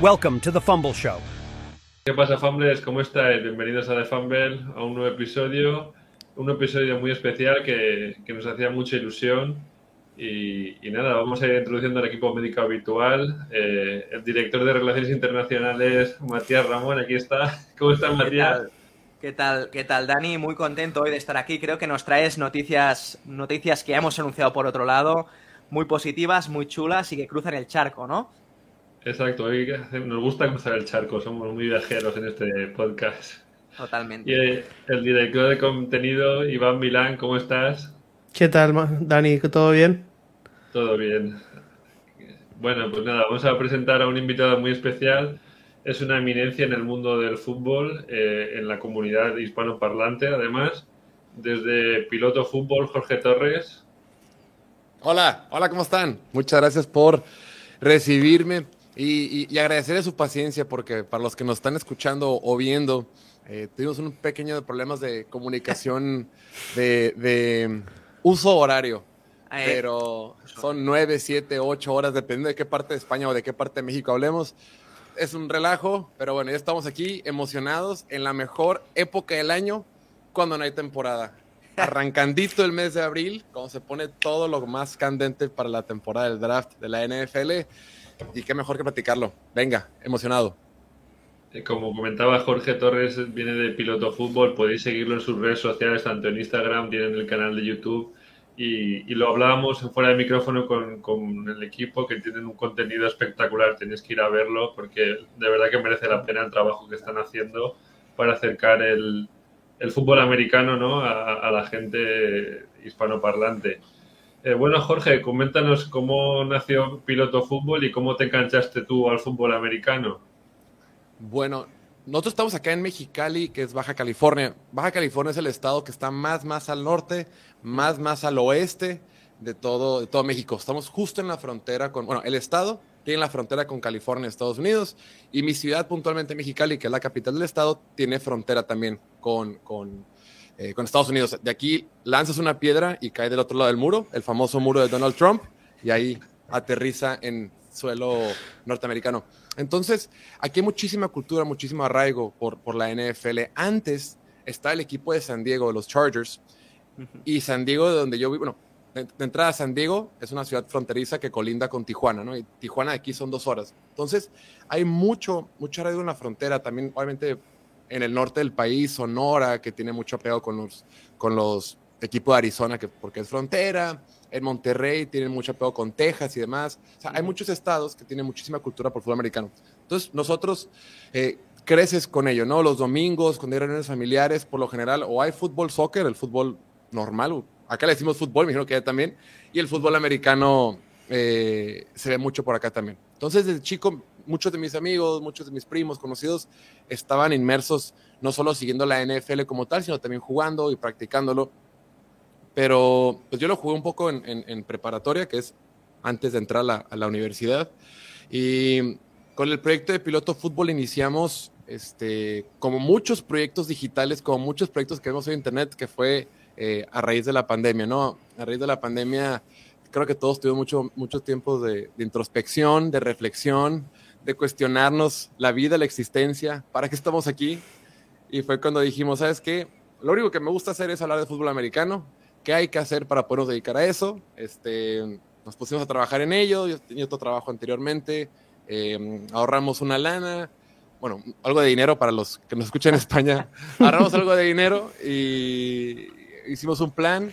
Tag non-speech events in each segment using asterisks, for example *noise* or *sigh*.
Welcome to the Fumble Show. ¿Qué pasa, Fumbles? ¿Cómo estáis? Bienvenidos a The Fumble, a un nuevo episodio. Un episodio muy especial que, que nos hacía mucha ilusión. Y, y, nada, vamos a ir introduciendo al equipo médico habitual. Eh, el director de Relaciones Internacionales, Matías Ramón, aquí está. *laughs* ¿Cómo estás, Matías? ¿Qué tal? ¿Qué tal, Dani? Muy contento hoy de estar aquí. Creo que nos traes noticias, noticias que hemos anunciado por otro lado, muy positivas, muy chulas y que cruzan el charco, ¿no? Exacto, nos gusta cruzar el charco, somos muy viajeros en este podcast. Totalmente. Y el, el director de contenido, Iván Milán, ¿cómo estás? ¿Qué tal, Dani? ¿Todo bien? Todo bien. Bueno, pues nada, vamos a presentar a un invitado muy especial. Es una eminencia en el mundo del fútbol, eh, en la comunidad hispanoparlante, además. Desde Piloto Fútbol, Jorge Torres. Hola, hola, ¿cómo están? Muchas gracias por recibirme y, y, y agradecerle su paciencia, porque para los que nos están escuchando o viendo, eh, tuvimos un pequeño problemas de comunicación *laughs* de, de uso horario. Pero son nueve, siete, ocho horas, dependiendo de qué parte de España o de qué parte de México hablemos. Es un relajo, pero bueno, ya estamos aquí emocionados en la mejor época del año cuando no hay temporada. *laughs* Arrancandito el mes de abril, cuando se pone todo lo más candente para la temporada del draft de la NFL. Y qué mejor que platicarlo. Venga, emocionado. Eh, Como comentaba Jorge Torres, viene de Piloto Fútbol, podéis seguirlo en sus redes sociales, tanto en Instagram, tienen el canal de YouTube. Y, lo hablábamos fuera de micrófono con, el equipo, que tienen un contenido espectacular, tenéis que ir a verlo porque de verdad que merece la pena el trabajo que están haciendo para acercar el, fútbol americano ¿no? a, la gente hispanoparlante. Eh, bueno, Jorge, coméntanos cómo nació Piloto Fútbol y cómo te enganchaste tú al fútbol americano. Bueno, nosotros estamos acá en Mexicali, que es Baja California. Baja California es el estado que está más, más al norte, más, más al oeste de todo, de todo México. Estamos justo en la frontera con, bueno, el estado tiene la frontera con California, Estados Unidos, y mi ciudad puntualmente Mexicali, que es la capital del estado, tiene frontera también con, con, eh, con Estados Unidos. De aquí lanzas una piedra y cae del otro lado del muro, el famoso muro de Donald Trump, y ahí aterriza en suelo norteamericano. Entonces, aquí hay muchísima cultura, muchísimo arraigo por, por la NFL. Antes está el equipo de San Diego, los Chargers, y San Diego, de donde yo vivo, bueno, de, entrada San Diego es una ciudad fronteriza que colinda con Tijuana, ¿no? Y Tijuana de aquí son dos horas. Entonces, hay mucho, mucho arraigo en la frontera, también obviamente en el norte del país, Sonora, que tiene mucho apego con los, con los equipos de Arizona, que, porque es frontera, en Monterrey tienen mucho apego con Texas y demás. O sea, hay muchos estados que tienen muchísima cultura por fútbol americano. Entonces, nosotros eh, creces con ello, ¿no? Los domingos, cuando hay reuniones familiares, por lo general, o hay fútbol, soccer, el fútbol normal, acá le decimos fútbol, me imagino que también, y el fútbol americano eh, se ve mucho por acá también. Entonces, desde chico, muchos de mis amigos, muchos de mis primos, conocidos, estaban inmersos no solo siguiendo la NFL como tal, sino también jugando y practicándolo pero pues yo lo jugué un poco en, en, en preparatoria, que es antes de entrar a la, a la, universidad. Y con el proyecto de piloto fútbol iniciamos, este, como muchos proyectos digitales, como muchos proyectos que vemos en Internet, que fue eh, a raíz de la pandemia, ¿no? A raíz de la pandemia, creo que todos tuvimos mucho, mucho tiempo de, de introspección, de reflexión, de cuestionarnos la vida, la existencia, ¿para qué estamos aquí? Y fue cuando dijimos, ¿sabes qué? Lo único que me gusta hacer es hablar de fútbol americano qué hay que hacer para podernos dedicar a eso. Este, nos pusimos a trabajar en ello, yo tenía otro trabajo anteriormente, eh, ahorramos una lana, bueno, algo de dinero para los que nos escuchan en España, *laughs* ahorramos algo de dinero y hicimos un plan,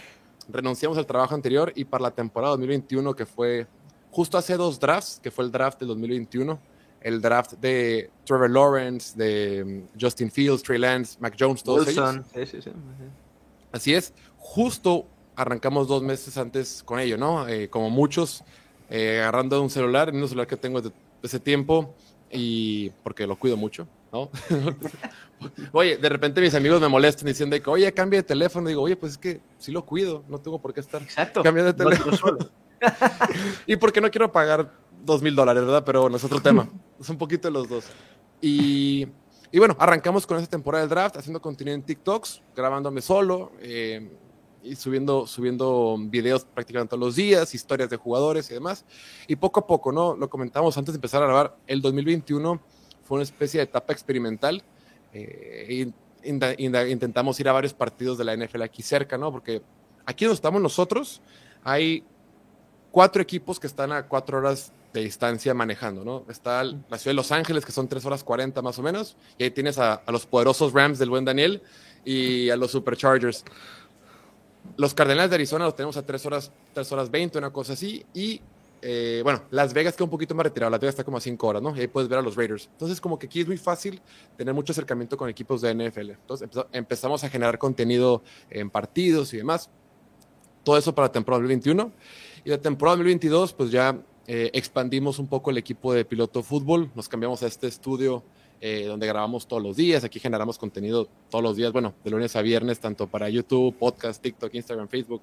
renunciamos al trabajo anterior y para la temporada 2021, que fue justo hace dos drafts, que fue el draft del 2021, el draft de Trevor Lawrence, de mm, Justin Fields, Trey Lance, Mac Jones, todos Wilson. ellos. Sí, sí, sí. Así es, justo arrancamos dos meses antes con ello, ¿no? Eh, como muchos, eh, agarrando un celular, un celular que tengo desde ese tiempo y porque lo cuido mucho, ¿no? *laughs* oye, de repente mis amigos me molestan diciendo que, oye, cambia de teléfono. digo, oye, pues es que sí lo cuido, no tengo por qué estar Exacto. cambiando de teléfono. *laughs* y porque no quiero pagar dos mil dólares, ¿verdad? Pero bueno, es otro tema. *laughs* es un poquito de los dos. Y, y bueno, arrancamos con esta temporada del draft, haciendo contenido en TikToks, grabándome solo. Eh, y subiendo, subiendo videos prácticamente todos los días, historias de jugadores y demás. Y poco a poco, ¿no? Lo comentamos antes de empezar a grabar, el 2021 fue una especie de etapa experimental. Eh, intentamos ir a varios partidos de la NFL aquí cerca, ¿no? Porque aquí donde estamos nosotros, hay cuatro equipos que están a cuatro horas de distancia manejando, ¿no? Está la ciudad de Los Ángeles, que son tres horas cuarenta más o menos, y ahí tienes a, a los poderosos Rams del buen Daniel y a los Superchargers. Los Cardenales de Arizona los tenemos a 3 horas, 3 horas 20, una cosa así. Y eh, bueno, Las Vegas queda un poquito más retirado. Las Vegas está como a 5 horas, ¿no? Y ahí puedes ver a los Raiders. Entonces, como que aquí es muy fácil tener mucho acercamiento con equipos de NFL. Entonces, empezamos a generar contenido en partidos y demás. Todo eso para la temporada 2021. Y la temporada 2022, pues ya eh, expandimos un poco el equipo de piloto fútbol. Nos cambiamos a este estudio eh, donde grabamos todos los días. Aquí generamos contenido todos los días, bueno, de lunes a viernes, tanto para YouTube, podcast, TikTok, Instagram, Facebook,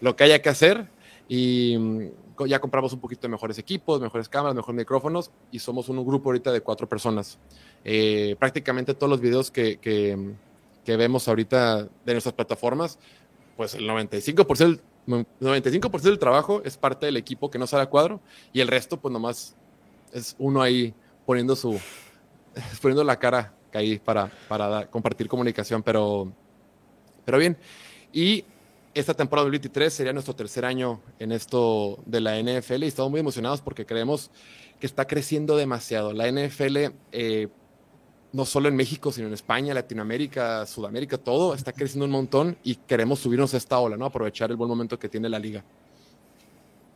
lo que haya que hacer. Y mm, ya compramos un poquito de mejores equipos, mejores cámaras, mejores micrófonos y somos un grupo ahorita de cuatro personas. Eh, prácticamente todos los videos que, que, que, vemos ahorita de nuestras plataformas, pues el 95%, 95 del trabajo es parte del equipo que no sale a cuadro y el resto pues nomás es uno ahí poniendo su, *laughs* poniendo la cara ahí para, para compartir comunicación, pero, pero bien. Y esta temporada 2023 sería nuestro tercer año en esto de la NFL y estamos muy emocionados porque creemos que está creciendo demasiado. La NFL, eh, no solo en México, sino en España, Latinoamérica, Sudamérica, todo está creciendo un montón y queremos subirnos a esta ola, ¿no? Aprovechar el buen momento que tiene la liga.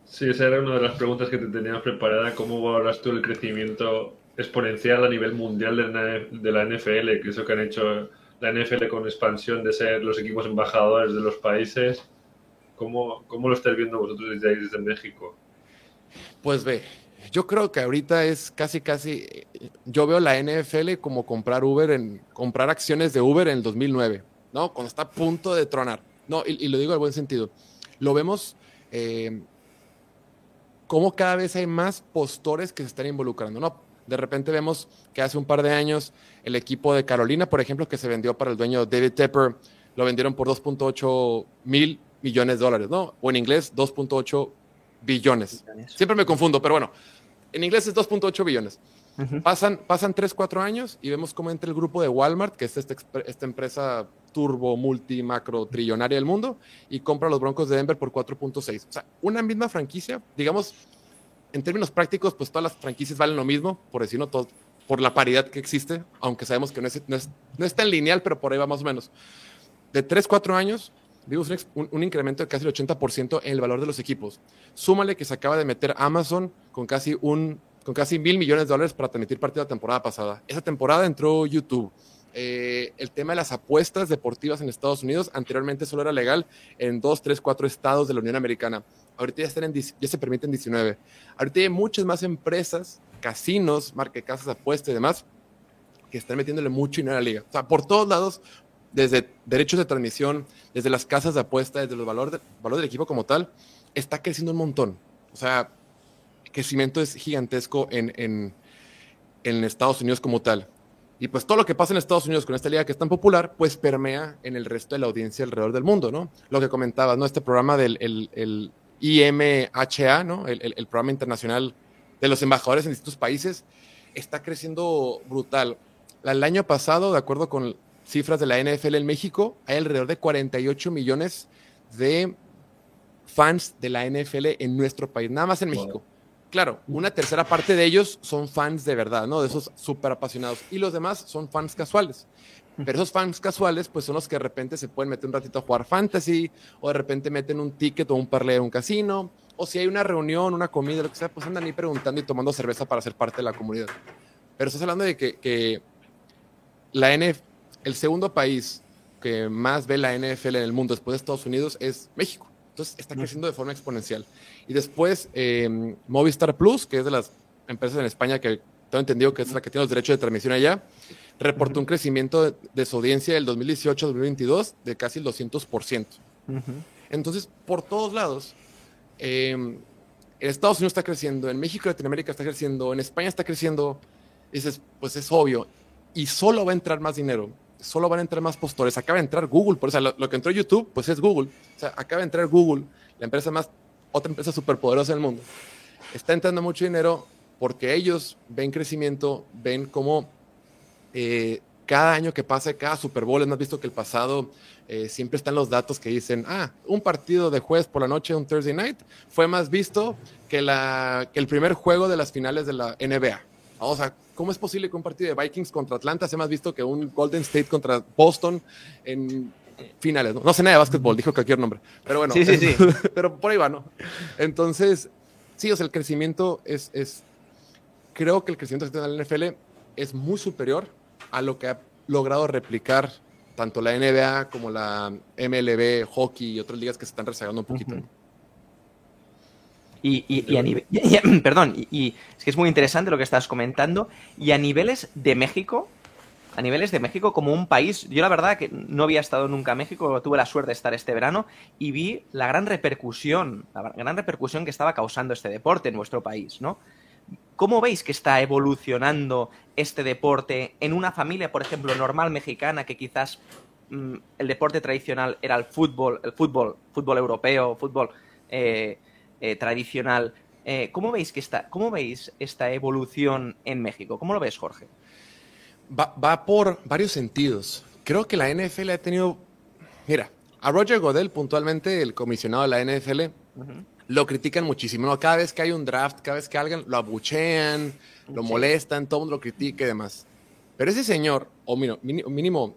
Sí, esa era una de las preguntas que te teníamos preparada. ¿Cómo valoras tú el crecimiento exponencial a nivel mundial de la NFL, que eso que han hecho la NFL con expansión de ser los equipos embajadores de los países. ¿Cómo, cómo lo estáis viendo vosotros desde ahí, desde México? Pues ve, yo creo que ahorita es casi, casi, yo veo la NFL como comprar Uber, en, comprar acciones de Uber en el 2009, ¿no? Cuando está a punto de tronar. No, y, lo digo en buen sentido. Lo vemos eh, como cada vez hay más postores que se están involucrando, ¿no? De repente vemos que hace un par de años el equipo de Carolina, por ejemplo, que se vendió para el dueño David Tepper, lo vendieron por 2.8 mil millones de dólares, ¿no? O en inglés, 2.8 billones. Siempre me confundo, pero bueno, en inglés es 2.8 billones. pasan, pasan 3, 4 años y vemos cómo entra el grupo de Walmart, que es esta, esta empresa turbo, multi, macro, trillonaria del mundo, y compra los Broncos de Denver por 4.6. O sea, una misma franquicia, digamos, en términos prácticos, pues todas las franquicias valen lo mismo, por decirlo todo, por la paridad que existe, aunque sabemos que no es, no es, tan lineal, pero por ahí va más o menos. De 3, 4 años, vimos un, un, incremento de casi el 80% en el valor de los equipos. Súmale que se acaba de meter Amazon con casi un con casi mil millones de dólares para transmitir partido la temporada pasada. Esa temporada entró YouTube. Eh, el tema de las apuestas deportivas en Estados Unidos anteriormente solo era legal en 2, 3, 4 estados de la Unión Americana. Ahorita ya, están en, ya se permiten 19. Ahorita hay muchas más empresas, casinos, marca casas de apuestas y demás, que están metiéndole mucho dinero a la liga. O sea, por todos lados, desde derechos de transmisión, desde las casas de apuestas, desde los valores valor del equipo como tal, está creciendo un montón. O sea, el crecimiento es gigantesco en, Estados Unidos como tal. Y pues todo lo que pasa en Estados Unidos con esta liga que es tan popular, pues permea en el resto de la audiencia alrededor del mundo, ¿no? Lo que comentabas, ¿no? Este programa del el, IMHA, ¿no? El, programa internacional de los embajadores en distintos países, está creciendo brutal. El año pasado, de acuerdo con cifras de la NFL en México, hay alrededor de 48 millones de fans de la NFL en nuestro país, nada más en México. Claro, una tercera parte de ellos son fans de verdad, ¿no? De esos súper apasionados. Y los demás son fans casuales. Pero esos fans casuales, pues son los que de repente se pueden meter un ratito a jugar fantasy, o de repente meten un ticket o un parlay en un casino, o si hay una reunión, una comida, lo que sea, pues andan ahí preguntando y tomando cerveza para ser parte de la comunidad. Pero estás hablando de que, que la NF, el segundo país que más ve la NFL en el mundo después de Estados Unidos es México. Entonces está creciendo de forma exponencial. Y después eh, Movistar Plus, que es de las empresas en España que tengo entendido que es la que tiene los derechos de transmisión allá, reportó un crecimiento de, su audiencia del 2018 2022 de casi el 200%. Entonces, por todos lados, eh, en Estados Unidos está creciendo, en México y Latinoamérica está creciendo, en España está creciendo, dices, pues es obvio, y solo va a entrar más dinero solo van a entrar más postores. Acaba de entrar Google, por eso lo, lo, que entró YouTube, pues es Google. O sea, acaba de entrar Google, la empresa más, otra empresa superpoderosa del mundo. Está entrando mucho dinero porque ellos ven crecimiento, ven cómo eh, cada año que pasa, cada Super Bowl, hemos visto que el pasado eh, siempre están los datos que dicen, ah, un partido de jueves por la noche, un Thursday night, fue más visto que, la, que el primer juego de las finales de la NBA. O sea, ¿cómo es posible que un partido de Vikings contra Atlanta sea más visto que un Golden State contra Boston en finales? No, sé nada de básquetbol, dijo cualquier nombre. Pero bueno, sí, sí, sí. *laughs* pero por ahí va, ¿no? Entonces, sí, o sea, el crecimiento es, es creo que el crecimiento que tiene la NFL es muy superior a lo que ha logrado replicar tanto la NBA como la MLB, hockey y otras ligas que se están rezagando un poquito. Y, a nivel, *clears throat* perdón, y, es que es muy interesante lo que estás comentando. Y a niveles de México, a niveles de México como un país, yo la verdad que no había estado nunca en México, tuve la suerte de estar este verano y vi la gran repercusión, la gran repercusión que estaba causando este deporte en nuestro país, ¿no? ¿Cómo veis que está evolucionando este deporte en una familia, por ejemplo, normal mexicana, que quizás mm, el deporte tradicional era el fútbol, el fútbol, fútbol europeo, fútbol eh, eh, tradicional? Eh, ¿Cómo veis que está, cómo veis esta evolución en México? ¿Cómo lo ves, Jorge? Va, por varios sentidos. Creo que la NFL ha tenido, mira, a Roger Godel puntualmente, el comisionado de la NFL, lo critican muchísimo. Cada vez que hay un draft, cada vez que alguien lo abuchean, lo molestan, todo el mundo lo critica y demás. Pero ese señor, o mínimo, mínimo,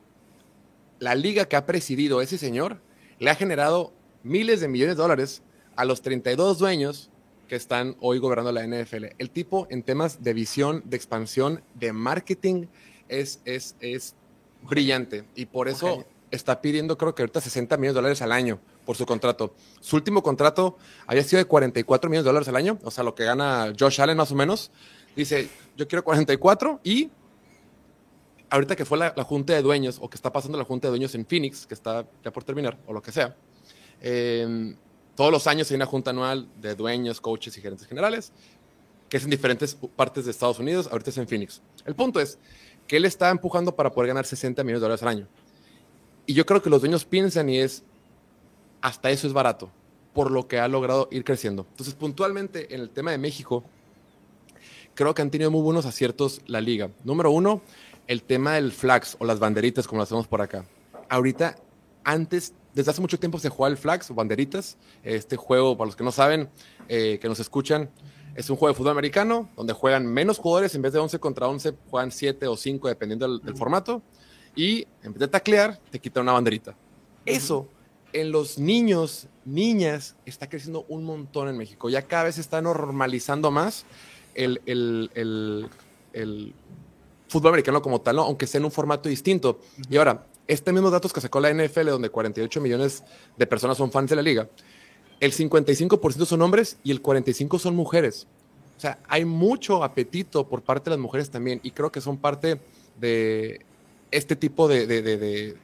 la liga que ha presidido ese señor, le ha generado miles de millones de dólares a los 32 dueños que están hoy gobernando la NFL. El tipo en temas de visión, de expansión, de marketing, es, es, es brillante. Y por eso está pidiendo, creo que ahorita 60 millones de dólares al año por su contrato. Su último contrato había sido de 44 millones de dólares al año, o sea, lo que gana Josh Allen más o menos. Dice, yo quiero 44 y ahorita que fue la, junta de dueños o que está pasando la junta de dueños en Phoenix, que está ya por terminar, o lo que sea, em, todos los años hay una junta anual de dueños, coaches y gerentes generales, que es en diferentes partes de Estados Unidos, ahorita es en Phoenix. El punto es que él está empujando para poder ganar 60 millones de dólares al año. Y yo creo que los dueños piensan y es, hasta eso es barato, por lo que ha logrado ir creciendo. Entonces, puntualmente en el tema de México, creo que han tenido muy buenos aciertos la liga. Número uno, el tema del flags o las banderitas, como lo hacemos por acá. Ahorita, antes, desde hace mucho tiempo se juega el flags o banderitas. Este juego, para los que no saben, eh, que nos escuchan, es un juego de fútbol americano donde juegan menos jugadores, en vez de 11 contra 11, juegan 7 o 5 dependiendo del formato y en vez de taclear, te quitan una banderita. Eso en los niños, niñas, está creciendo un montón en México. Ya cada vez se está normalizando más el, fútbol americano como tal, aunque sea en un formato distinto. Y ahora, este mismo datos que sacó la NFL, donde 48 millones de personas son fans de la liga, el 55% son hombres y el 45% son mujeres. O sea, hay mucho apetito por parte de las mujeres también y creo que son parte de este tipo de,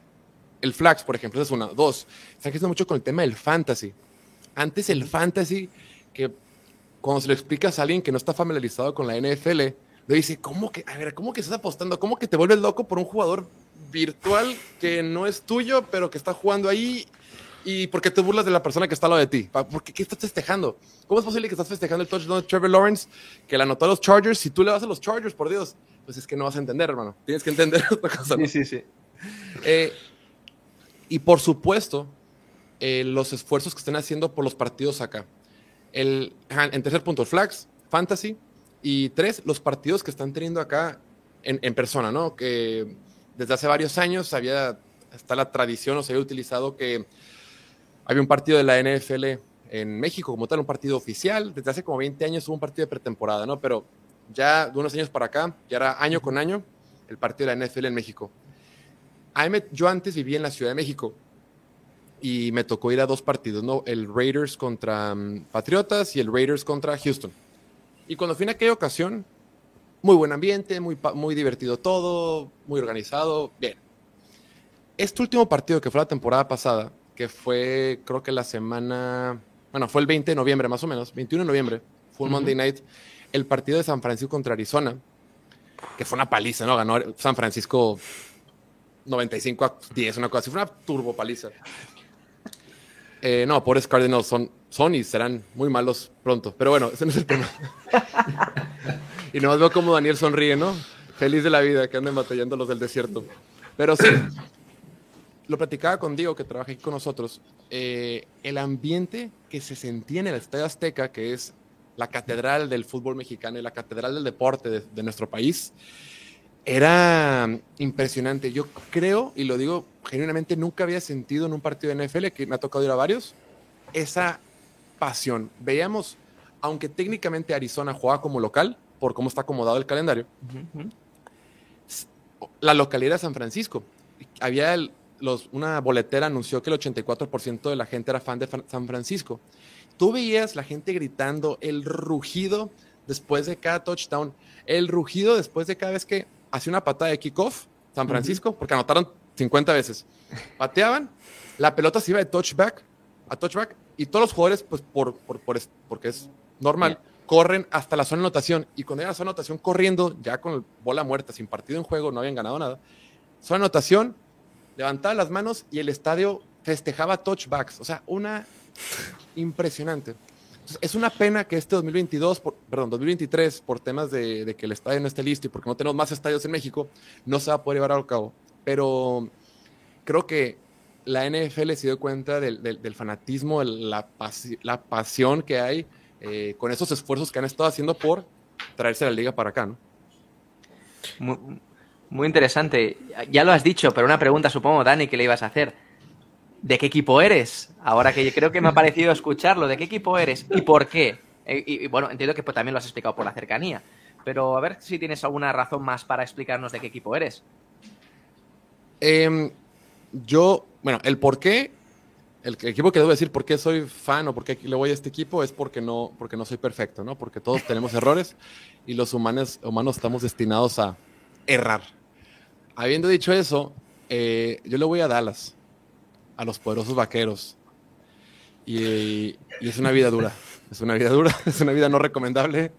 el flags, por ejemplo, es una. Dos, se ha mucho con el tema del fantasy. Antes el fantasy, que cuando se lo explicas a alguien que no está familiarizado con la NFL, le dice, ¿cómo que, a ver, cómo que estás apostando? ¿Cómo que te vuelves loco por un jugador virtual que no es tuyo, pero que está jugando ahí? ¿Y por qué te burlas de la persona que está al lado de ti? ¿Por qué, qué estás festejando? ¿Cómo es posible que estás festejando el touchdown de Trevor Lawrence, que la anotó a los Chargers? Si tú le vas a los Chargers, por Dios, pues es que no vas a entender, hermano. Tienes que entender *laughs* otra cosa. Sí, sí, sí. Eh, y por supuesto, eh, los esfuerzos que están haciendo por los partidos acá. El, en tercer punto, el Flags, Fantasy. Y tres, los partidos que están teniendo acá en, persona, ¿no? Que desde hace varios años había, está la tradición o se había utilizado que había un partido de la NFL en México como tal, un partido oficial. Desde hace como 20 años hubo un partido de pretemporada, ¿no? Pero ya de unos años para acá, ya era año con año, el partido de la NFL en México. Yo antes vivía en la Ciudad de México y me tocó ir a dos partidos, ¿no? El Raiders contra mm, Patriotas y el Raiders contra Houston. Y cuando fui en aquella ocasión, muy buen ambiente, muy, muy divertido todo, muy organizado, bien. Este último partido que fue la temporada pasada, que fue creo que la semana, bueno, fue el 20 de noviembre más o menos, 21 de noviembre, fue un Monday Night el partido de San Francisco contra Arizona, que fue una paliza, ¿no? Ganó San Francisco 95 a 10, una cosa así. Fue una turbo paliza. Eh, no, pobres Cardinals son, son y serán muy malos pronto. Pero bueno, ese no es el tema. *laughs* y nomás veo como Daniel sonríe, ¿no? Feliz de la vida que anden batallando los del desierto. Pero sí, lo platicaba con Diego, que trabaja aquí con nosotros. Eh, el ambiente que se sentía en el Estadio Azteca, que es la catedral del fútbol mexicano y la catedral del deporte de, de nuestro país, era impresionante. Yo creo, y lo digo genuinamente, nunca había sentido en un partido de NFL, que me ha tocado ir a varios, esa pasión. Veíamos, aunque técnicamente Arizona jugaba como local, por cómo está acomodado el calendario, la localidad de San Francisco. Había el- los, una boletera anunció que el 84% de la gente era fan de San Francisco. Tú veías la gente gritando, el rugido después de cada touchdown, el rugido después de cada vez que hacía una patada de kickoff, San Francisco, porque anotaron 50 veces. Pateaban, la pelota se iba de touchback a touchback y todos los jugadores, pues por, por, por porque es normal, corren hasta la zona de anotación. Y cuando llegan a la zona de anotación corriendo, ya con bola muerta, sin partido en juego, no habían ganado nada, zona de anotación, levantaban las manos y el estadio festejaba touchbacks. O sea, una impresionante. Entonces, es una pena que este 2022, por- perdón, 2023, por temas de, de que el estadio no esté listo y porque no tenemos más estadios en México, no se va a poder llevar a cabo. Pero creo que la NFL se dio cuenta del, del- del fanatismo, la, la pasión que hay eh, con esos esfuerzos que han estado haciendo por traerse la liga para acá, ¿no? Muy, muy interesante. Ya lo has dicho, pero una pregunta supongo, Dani, que le ibas a hacer. ¿De qué equipo eres? Ahora que creo que me ha parecido escucharlo, ¿de qué equipo eres y por qué? Eh, Y, y, bueno, entiendo que pues, también lo has explicado por la cercanía, pero a ver si tienes alguna razón más para explicarnos de qué equipo eres. Em, yo, bueno, el por qué, el, equipo que debo decir por qué soy fan o por qué le voy a este equipo es porque no, porque no soy perfecto, ¿no? Porque todos *laughs* tenemos errores y los humanos, humanos estamos destinados a errar. Habiendo dicho eso, eh, yo le voy a Dallas, a los poderosos vaqueros. Y, y es una vida dura, *laughs* es una vida dura, *laughs* es una vida no recomendable,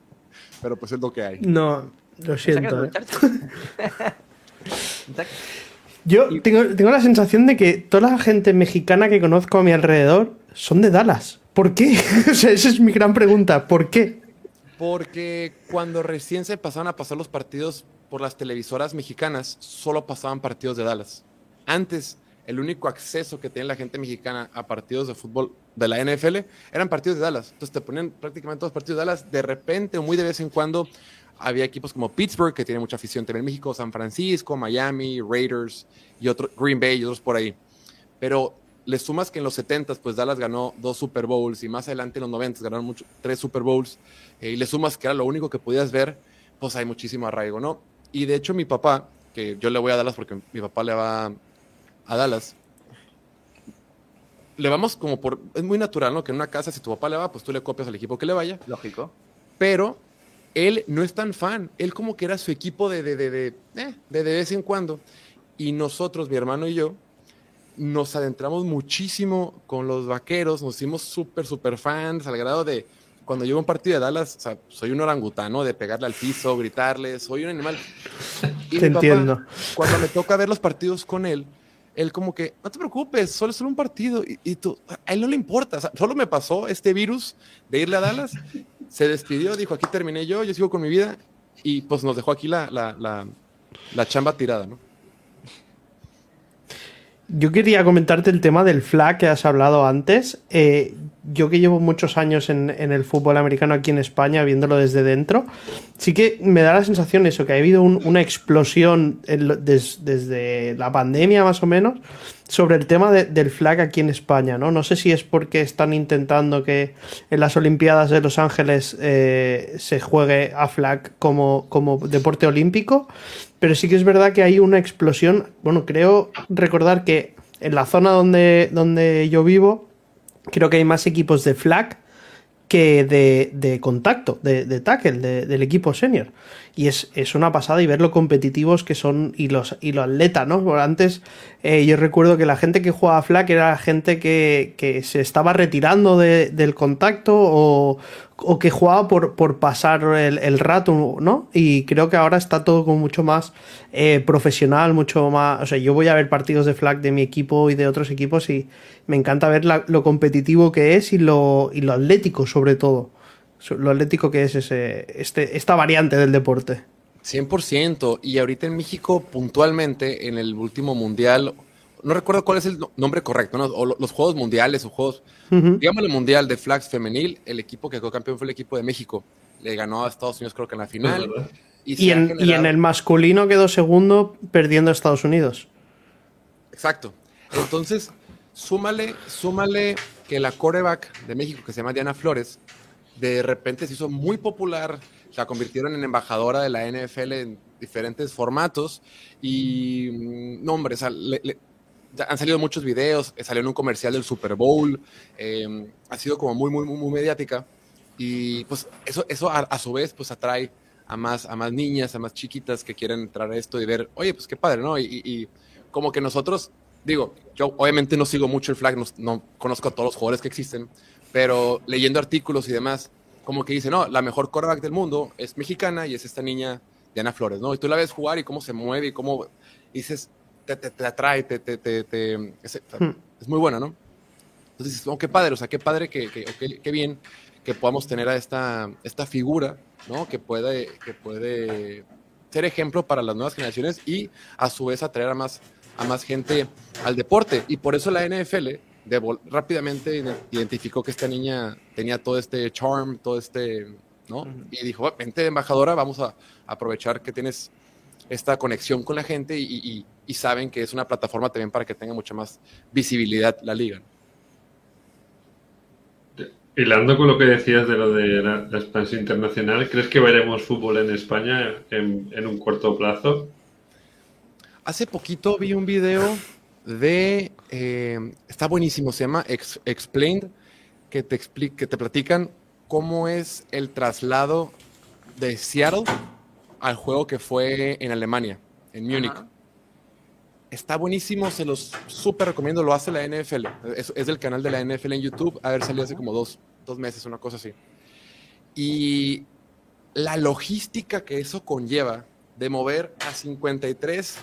pero pues es lo que hay. No, lo siento. Yo tengo, tengo la sensación de que toda la gente mexicana que conozco a mi alrededor son de Dallas. ¿Por qué? *laughs* O sea, esa es mi gran pregunta. ¿Por qué? Porque cuando recién se empezaron a pasar los partidos por las televisoras mexicanas, solo pasaban partidos de Dallas. Antes, el único acceso que tenía la gente mexicana a partidos de fútbol de la NFL eran partidos de Dallas. Entonces te ponían prácticamente todos los partidos de Dallas. De repente, muy de vez en cuando, había equipos como Pittsburgh, que tiene mucha afición también en México, San Francisco, Miami, Raiders y otro, Green Bay y otros por ahí. Pero le sumas que en los 70 pues Dallas ganó dos Super Bowls y más adelante en los 90 ganaron mucho, tres Super Bowls eh, y le sumas que era lo único que podías ver, pues hay muchísimo arraigo, ¿no? Y de hecho mi papá, que yo le voy a Dallas porque mi papá le va a Dallas, le vamos como por, es muy natural, ¿no? Que en una casa si tu papá le va, pues tú le copias al equipo que le vaya, Lógico. pero él no es tan fan, él como que era su equipo de de, de, de, eh, de, de vez en cuando. Y nosotros, mi hermano y yo, nos adentramos muchísimo con los vaqueros, nos hicimos súper, súper fans, al grado de cuando llego a un partido de Dallas, o sea, soy un orangutano de pegarle al piso, gritarle, soy un animal. Y Te papá, entiendo. cuando me toca ver los partidos con él, él como que, no te preocupes, solo es solo un partido. Y, y tú, a él no le importa, o sea, solo me pasó este virus de irle a Dallas, se despidió, dijo, aquí terminé yo, yo sigo con mi vida, y pues nos dejó aquí la, la, la, la chamba tirada, ¿no? Yo quería comentarte el tema del flag que has hablado antes. Eh, yo que llevo muchos años en, en el fútbol americano aquí en España, viéndolo desde dentro, sí que me da la sensación eso, que ha habido un- una explosión desde la pandemia más o menos sobre el tema de- del flag aquí en España, ¿no? No sé si es porque están intentando que en las Olimpiadas de Los Ángeles eh, se juegue a flag como, como deporte olímpico, pero sí que es verdad que hay una explosión. Bueno, creo recordar que en la zona donde, donde yo vivo, creo que hay más equipos de flag que de, contacto, de, de tackle, de- del equipo senior. Y es, es una pasada y ver lo competitivos que son y los, y los atletas, ¿no? Porque antes eh, yo recuerdo que la gente que jugaba flag era gente que, que se estaba retirando de- del contacto o o que jugaba por, por pasar el, el, rato, ¿no? Y creo que ahora está todo como mucho más eh, profesional, mucho más... O sea, yo voy a ver partidos de flag de mi equipo y de otros equipos y me encanta ver lo competitivo que es y lo, y lo atlético sobre todo. Lo atlético que es ese, este, esta variante del deporte. 100%. Y ahorita en México, puntualmente, en el último mundial, no recuerdo cuál es el nombre correcto, ¿no? O los Juegos Mundiales o Juegos, uh -huh. digamos el Mundial de Flags Femenil, el equipo que quedó campeón fue el equipo de México. Le ganó a Estados Unidos creo que en la final. Uh -huh. y, y, en, generado... y, en, el masculino quedó segundo perdiendo a Estados Unidos. Exacto. Entonces, súmale, súmale que la coreback de México, que se llama Diana Flores, de repente se hizo muy popular, la convirtieron en embajadora de la NFL en diferentes formatos y, no hombre, han salido muchos videos, salió en un comercial del Super Bowl, eh, ha sido como muy, muy, muy, mediática y pues eso, eso a, a, su vez pues atrae a más, a más niñas, a más chiquitas que quieren entrar a esto y ver, oye, pues qué padre, ¿no? Y, y como que nosotros, digo, yo obviamente no sigo mucho el flag, no, no, conozco a todos los jugadores que existen, pero leyendo artículos y demás, como que dice, no, la mejor quarterback del mundo es mexicana y es esta niña Diana Flores, ¿no? Y tú la ves jugar y cómo se mueve y cómo dices, te, te, te atrae, te, te, te es, hmm. es, muy buena, ¿no? Entonces dices, oh, qué padre, o sea, qué padre, que, que, qué, qué bien que podamos tener a esta, esta figura, ¿no? Que puede, que puede ser ejemplo para las nuevas generaciones y a su vez atraer a más, a más gente al deporte. Y por eso la NFL de, rápidamente identificó que esta niña tenía todo este charm, todo este, ¿no? Uh -huh. Y dijo, vente de embajadora, vamos a aprovechar que tienes esta conexión con la gente y, y, y, saben que es una plataforma también para que tenga mucha más visibilidad la liga. Hilando con lo que decías de lo de la, la expansión internacional, ¿crees que veremos fútbol en España en, en, un corto plazo? Hace poquito vi un video de, eh, está buenísimo, se llama Ex, Explained, que te, explica, que te platican cómo es el traslado de Seattle al juego que fue en Alemania, en Múnich. Uh -huh. Está buenísimo, se los súper recomiendo, lo hace la NFL. Es, es, del canal de la NFL en YouTube, a ver, salió hace como dos, dos meses, una cosa así. Y la logística que eso conlleva de mover a 53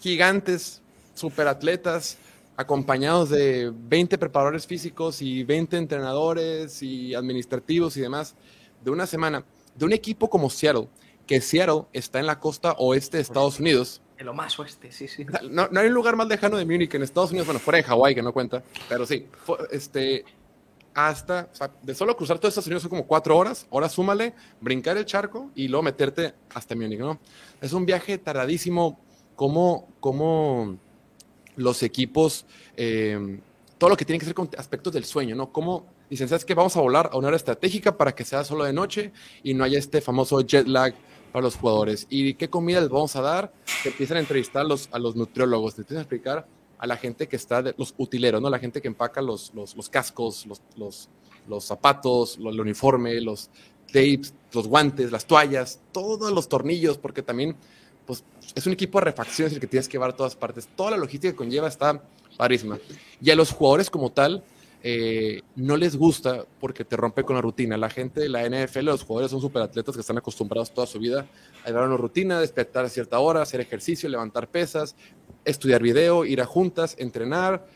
gigantes, superatletas, acompañados de 20 preparadores físicos y 20 entrenadores y administrativos y demás, de una semana, de un equipo como Seattle, que Seattle está en la costa oeste de Estados Unidos. En lo más oeste, sí, sí. No, no hay un lugar más lejano de Múnich en Estados Unidos, bueno, fuera de Hawái, que no cuenta, pero sí, este, hasta, o sea, de solo cruzar todo Estados Unidos son como cuatro horas, ahora súmale, brincar el charco y luego meterte hasta Múnich, ¿no? Es un viaje tardadísimo, como, como los equipos, eh, todo lo que tiene que ser con aspectos del sueño, ¿no? Cómo dicen, ¿sabes qué? Vamos a volar a una hora estratégica para que sea solo de noche y no haya este famoso jet lag para los jugadores. ¿Y qué comida les vamos a dar? Que empiezan a entrevistar a los, a los nutriólogos, te empiezan a explicar a la gente que está, los utileros, ¿no? La gente que empaca los, los, los cascos, los, los, los zapatos, el uniforme, los tapes, los guantes, las toallas, todos los tornillos, porque también pues, es un equipo de refacciones el que tienes que llevar a todas partes. Toda la logística que conlleva está parísima. Y a los jugadores como tal, eh, no les gusta porque te rompe con la rutina. La gente de la NFL, los jugadores son superatletas que están acostumbrados toda su vida a llevar una rutina, despertar a cierta hora, hacer ejercicio, levantar pesas, estudiar video, ir a juntas, entrenar,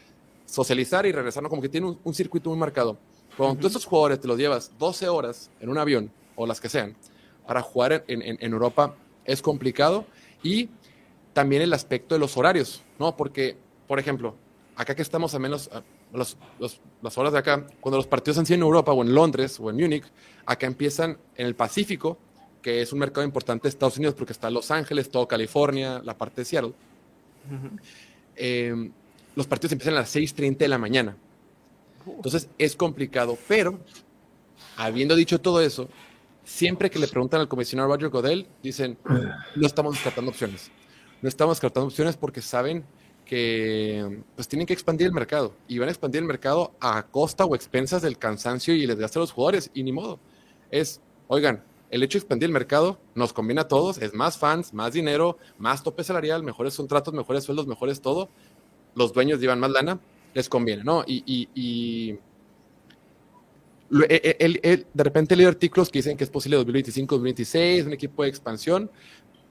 socializar y regresar, ¿no? como que tiene un, un circuito muy marcado. Cuando uh -huh. tú estos jugadores te los llevas 12 horas en un avión o las que sean para jugar en, en, en Europa es complicado y también el aspecto de los horarios, ¿no? Porque, por ejemplo, acá que estamos a menos, a los, los, las horas de acá, cuando los partidos han sido en Europa o en Londres o en Múnich, acá empiezan en el Pacífico, que es un mercado importante de Estados Unidos porque está Los Ángeles, todo California, la parte de Seattle. Uh -huh. eh, los partidos empiezan a las 6.30 de la mañana. Entonces es complicado, pero habiendo dicho todo eso, siempre que le preguntan al comisionado Roger Godel, dicen, no estamos descartando opciones. No estamos descartando opciones porque saben que pues tienen que expandir el mercado y van a expandir el mercado a costa o expensas del cansancio y les desgaste a los jugadores y ni modo. Es, oigan, el hecho de expandir el mercado nos conviene a todos, es más fans, más dinero, más tope salarial, mejores contratos, mejores sueldos, mejores todo. Los dueños llevan más lana, les conviene, ¿no? Y de repente leo artículos que dicen que es posible 2025, 2026, un equipo de expansión.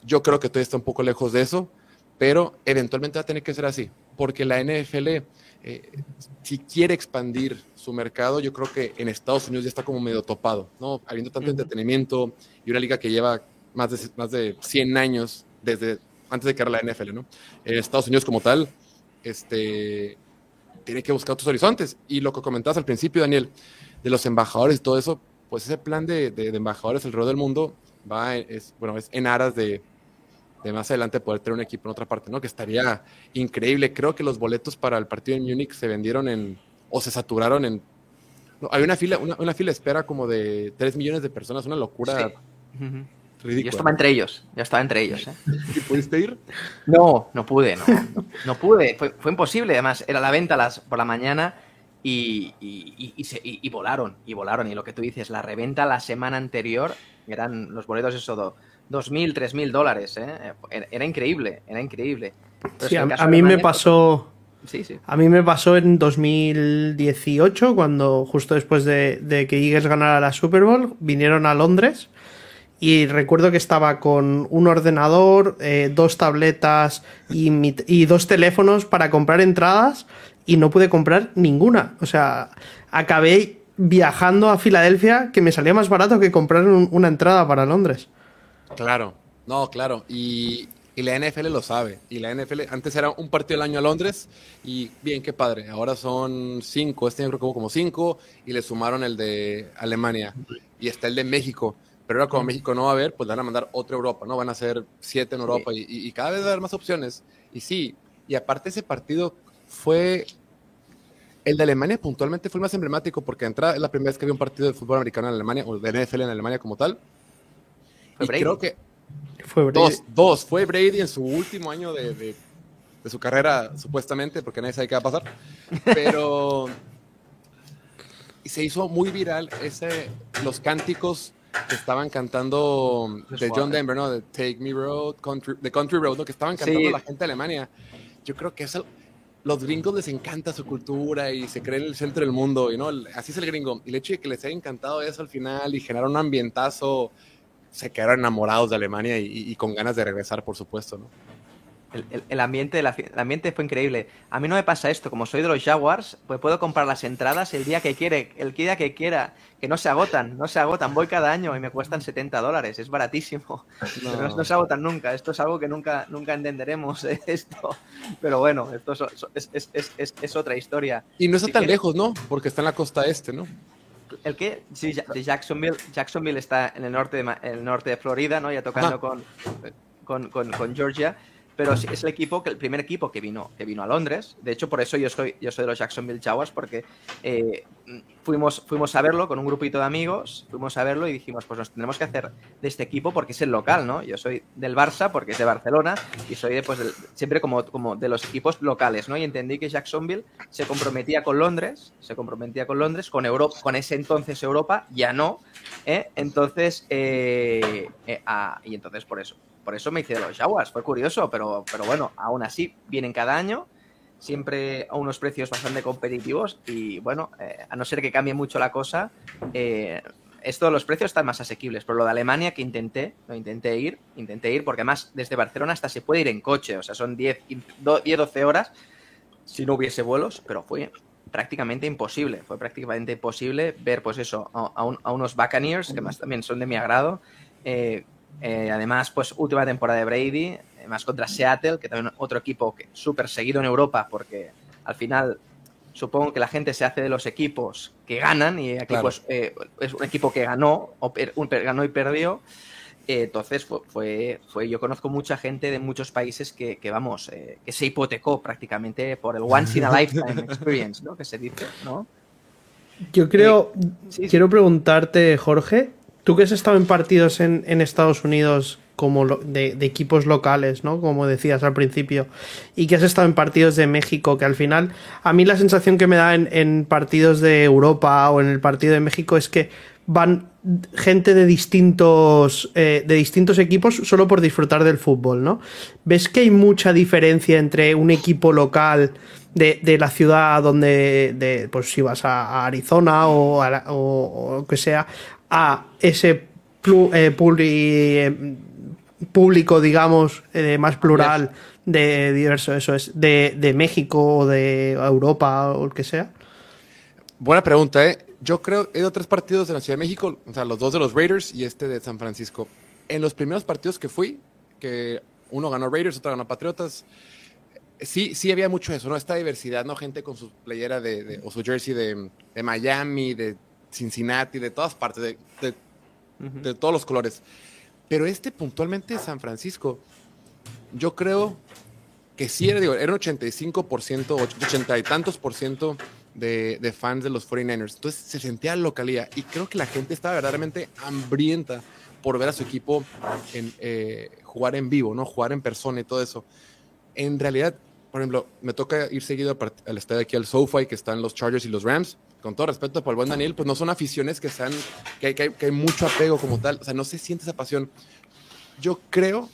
Yo creo que todavía está un poco lejos de eso, pero eventualmente va a tener que ser así, porque la NFL, eh, si quiere expandir su mercado, yo creo que en Estados Unidos ya está como medio topado, ¿no? Habiendo tanto entretenimiento y una liga que lleva más de, más de 100 años desde antes de que era la NFL, ¿no? En Estados Unidos como tal, este, tiene que buscar otros horizontes. Y lo que comentabas al principio, Daniel, de los embajadores y todo eso, pues ese plan de, de, embajadores alrededor del mundo va, es, bueno, es en aras de, de, más adelante poder tener un equipo en otra parte, ¿no? Que estaría increíble. Creo que los boletos para el partido en Múnich se vendieron en, o se saturaron en, hay una fila, una, una, fila de espera como de 3 millones de personas, una locura. Sí. Yo estaba entre ellos, ya estaba entre ellos. ¿eh? *laughs* ¿Y pudiste ir? No, no pude, no, no, pude. Fue, fue, imposible, además era la venta las, por la mañana y, y, y, se, y, volaron, y volaron. Y lo que tú dices, la reventa la semana anterior eran los boletos eso, dos mil, tres mil dólares. ¿eh? Era, increíble, era increíble. sí, a, a mí me pasó... Sí, sí. A mí me pasó en 2018, cuando justo después de, de que Eagles ganara la Super Bowl, vinieron a Londres y recuerdo que estaba con un ordenador, eh, dos tabletas y, mi, y, dos teléfonos para comprar entradas y no pude comprar ninguna. O sea, acabé viajando a Filadelfia que me salía más barato que comprar un, una entrada para Londres. Claro, no, claro. Y, y, la NFL lo sabe. Y la NFL, antes era un partido al año a Londres y bien, qué padre. Ahora son cinco, este año creo que como cinco y le sumaron el de Alemania y está el de México. Pero ahora como México no va a haber, pues van a mandar otra Europa, ¿no? Van a ser siete en Europa y, y, cada vez va a haber más opciones. Y sí, y aparte ese partido fue... El de Alemania puntualmente fue el más emblemático porque entra es la primera vez que había un partido de fútbol americano en Alemania, o de NFL en Alemania como tal. Fue y Brady. creo que... Fue Brady. Dos, dos. Fue Brady en su último año de, de, de su carrera, supuestamente, porque nadie sabe qué va a pasar. Pero... y *laughs* se hizo muy viral ese, los cánticos que estaban cantando de John Denver, ¿no? De Take Me Road, Country, de Country Road, ¿no? Que estaban cantando sí. la gente de Alemania. Yo creo que eso, los gringos les encanta su cultura y se creen el centro del mundo, y no, así es el gringo. Y el hecho de que les haya encantado eso al final y generar un ambientazo, se quedaron enamorados de Alemania y, y, con ganas de regresar, por supuesto, ¿no? El, el, el, ambiente, el, ambiente fue increíble. A mí no me pasa esto, como soy de los Jaguars, pues puedo comprar las entradas el día que quiere, el día que quiera, que no se agotan, no se agotan. Voy cada año y me cuestan 70 dólares, es baratísimo. *laughs* No. Se agotan nunca. Esto es algo que nunca, nunca entenderemos *laughs* esto. Pero bueno, esto es, es, es, es otra historia. Y no está si tan lejos, ¿no? Porque está en la costa este, ¿no? ¿El qué? Sí, de Jacksonville. Jacksonville está en el norte de, el norte de Florida, ¿no? Ya tocando con, con, con, con Georgia pero es el equipo que el primer equipo que vino que vino a Londres. De hecho por eso yo soy yo soy de los Jacksonville Jaguars porque eh, fuimos fuimos a verlo con un grupito de amigos fuimos a verlo y dijimos pues nos tendremos que hacer de este equipo porque es el local no yo soy del Barça porque es de Barcelona y soy de, pues del, siempre como como de los equipos locales no y entendí que Jacksonville se comprometía con Londres se comprometía con Londres con Europa con ese entonces Europa ya no ¿eh? entonces eh, ah, y entonces por eso por eso me hice los Jaguars. Fue curioso, pero, pero bueno, aún así vienen cada año, siempre a unos precios bastante competitivos y bueno, eh, a no ser que cambie mucho la cosa, eh, esto los precios están más asequibles. Pero lo de Alemania que intenté, lo intenté ir, intenté ir porque además desde Barcelona hasta se puede ir en coche, o sea, son 10, 12 horas si no hubiese vuelos, pero fue prácticamente imposible, fue prácticamente imposible ver pues eso, a, a unos Buccaneers, que más también son de mi agrado, eh, eh, además, pues última temporada de Brady, más contra Seattle, que también otro equipo súper seguido en Europa, porque al final supongo que la gente se hace de los equipos que ganan y aquí claro. pues eh, es un equipo que ganó, o per, un, ganó y perdió. Eh, entonces fue, fue, fue, yo conozco mucha gente de muchos países que, que vamos, eh, que se hipotecó prácticamente por el once in a *laughs* lifetime experience, ¿no? Que se dice, ¿no? Yo creo, sí, quiero preguntarte, Jorge, Tú que has estado en partidos en, Estados Unidos como lo, de, de, equipos locales, ¿no? Como decías al principio, y que has estado en partidos de México, que al final, a mí la sensación que me da en, partidos de Europa o en el partido de México es que van gente de distintos, eh, de distintos equipos solo por disfrutar del fútbol, ¿no? ¿Ves que hay mucha diferencia entre un equipo local de, la ciudad donde, de, pues si vas a, Arizona o, o, que sea, a ese eh, eh, público, digamos, más plural de diverso, eso es, de, de México o de Europa o el que sea? Buena pregunta, ¿eh? Yo creo, he ido tres partidos de la Ciudad de México, o sea, los dos de los Raiders y este de San Francisco. En los primeros partidos que fui, que uno ganó Raiders, otro ganó Patriotas, sí, sí había mucho eso, ¿no? Esta diversidad, ¿no? Gente con su playera de, o su jersey de, de, Miami, de Cincinnati, de todas partes, de, de, todos los colores. Pero este puntualmente de San Francisco, yo creo que sí era, digo, era un 85%, 80 y tantos por ciento de, fans de los 49ers. Entonces se sentía localía y creo que la gente estaba verdaderamente hambrienta por ver a su equipo en, eh, jugar en vivo, ¿no? Jugar en persona y todo eso. En realidad, por ejemplo, me toca ir seguido al estadio aquí al SoFi, que están los Chargers y los Rams. Con todo respeto para el buen Daniel, pues no son aficiones que sean, que hay, que hay mucho apego como tal. O sea, no se siente esa pasión. Yo creo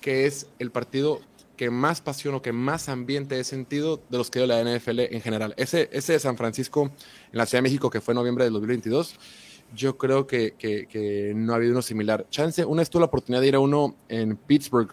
que es el partido que más pasión o que más ambiente he sentido de los que dio la NFL en general. Ese, ese de San Francisco en la Ciudad de México que fue en noviembre del 2022, yo creo que, que, no ha habido uno similar. Chance, una vez tuve la oportunidad de ir a uno en Pittsburgh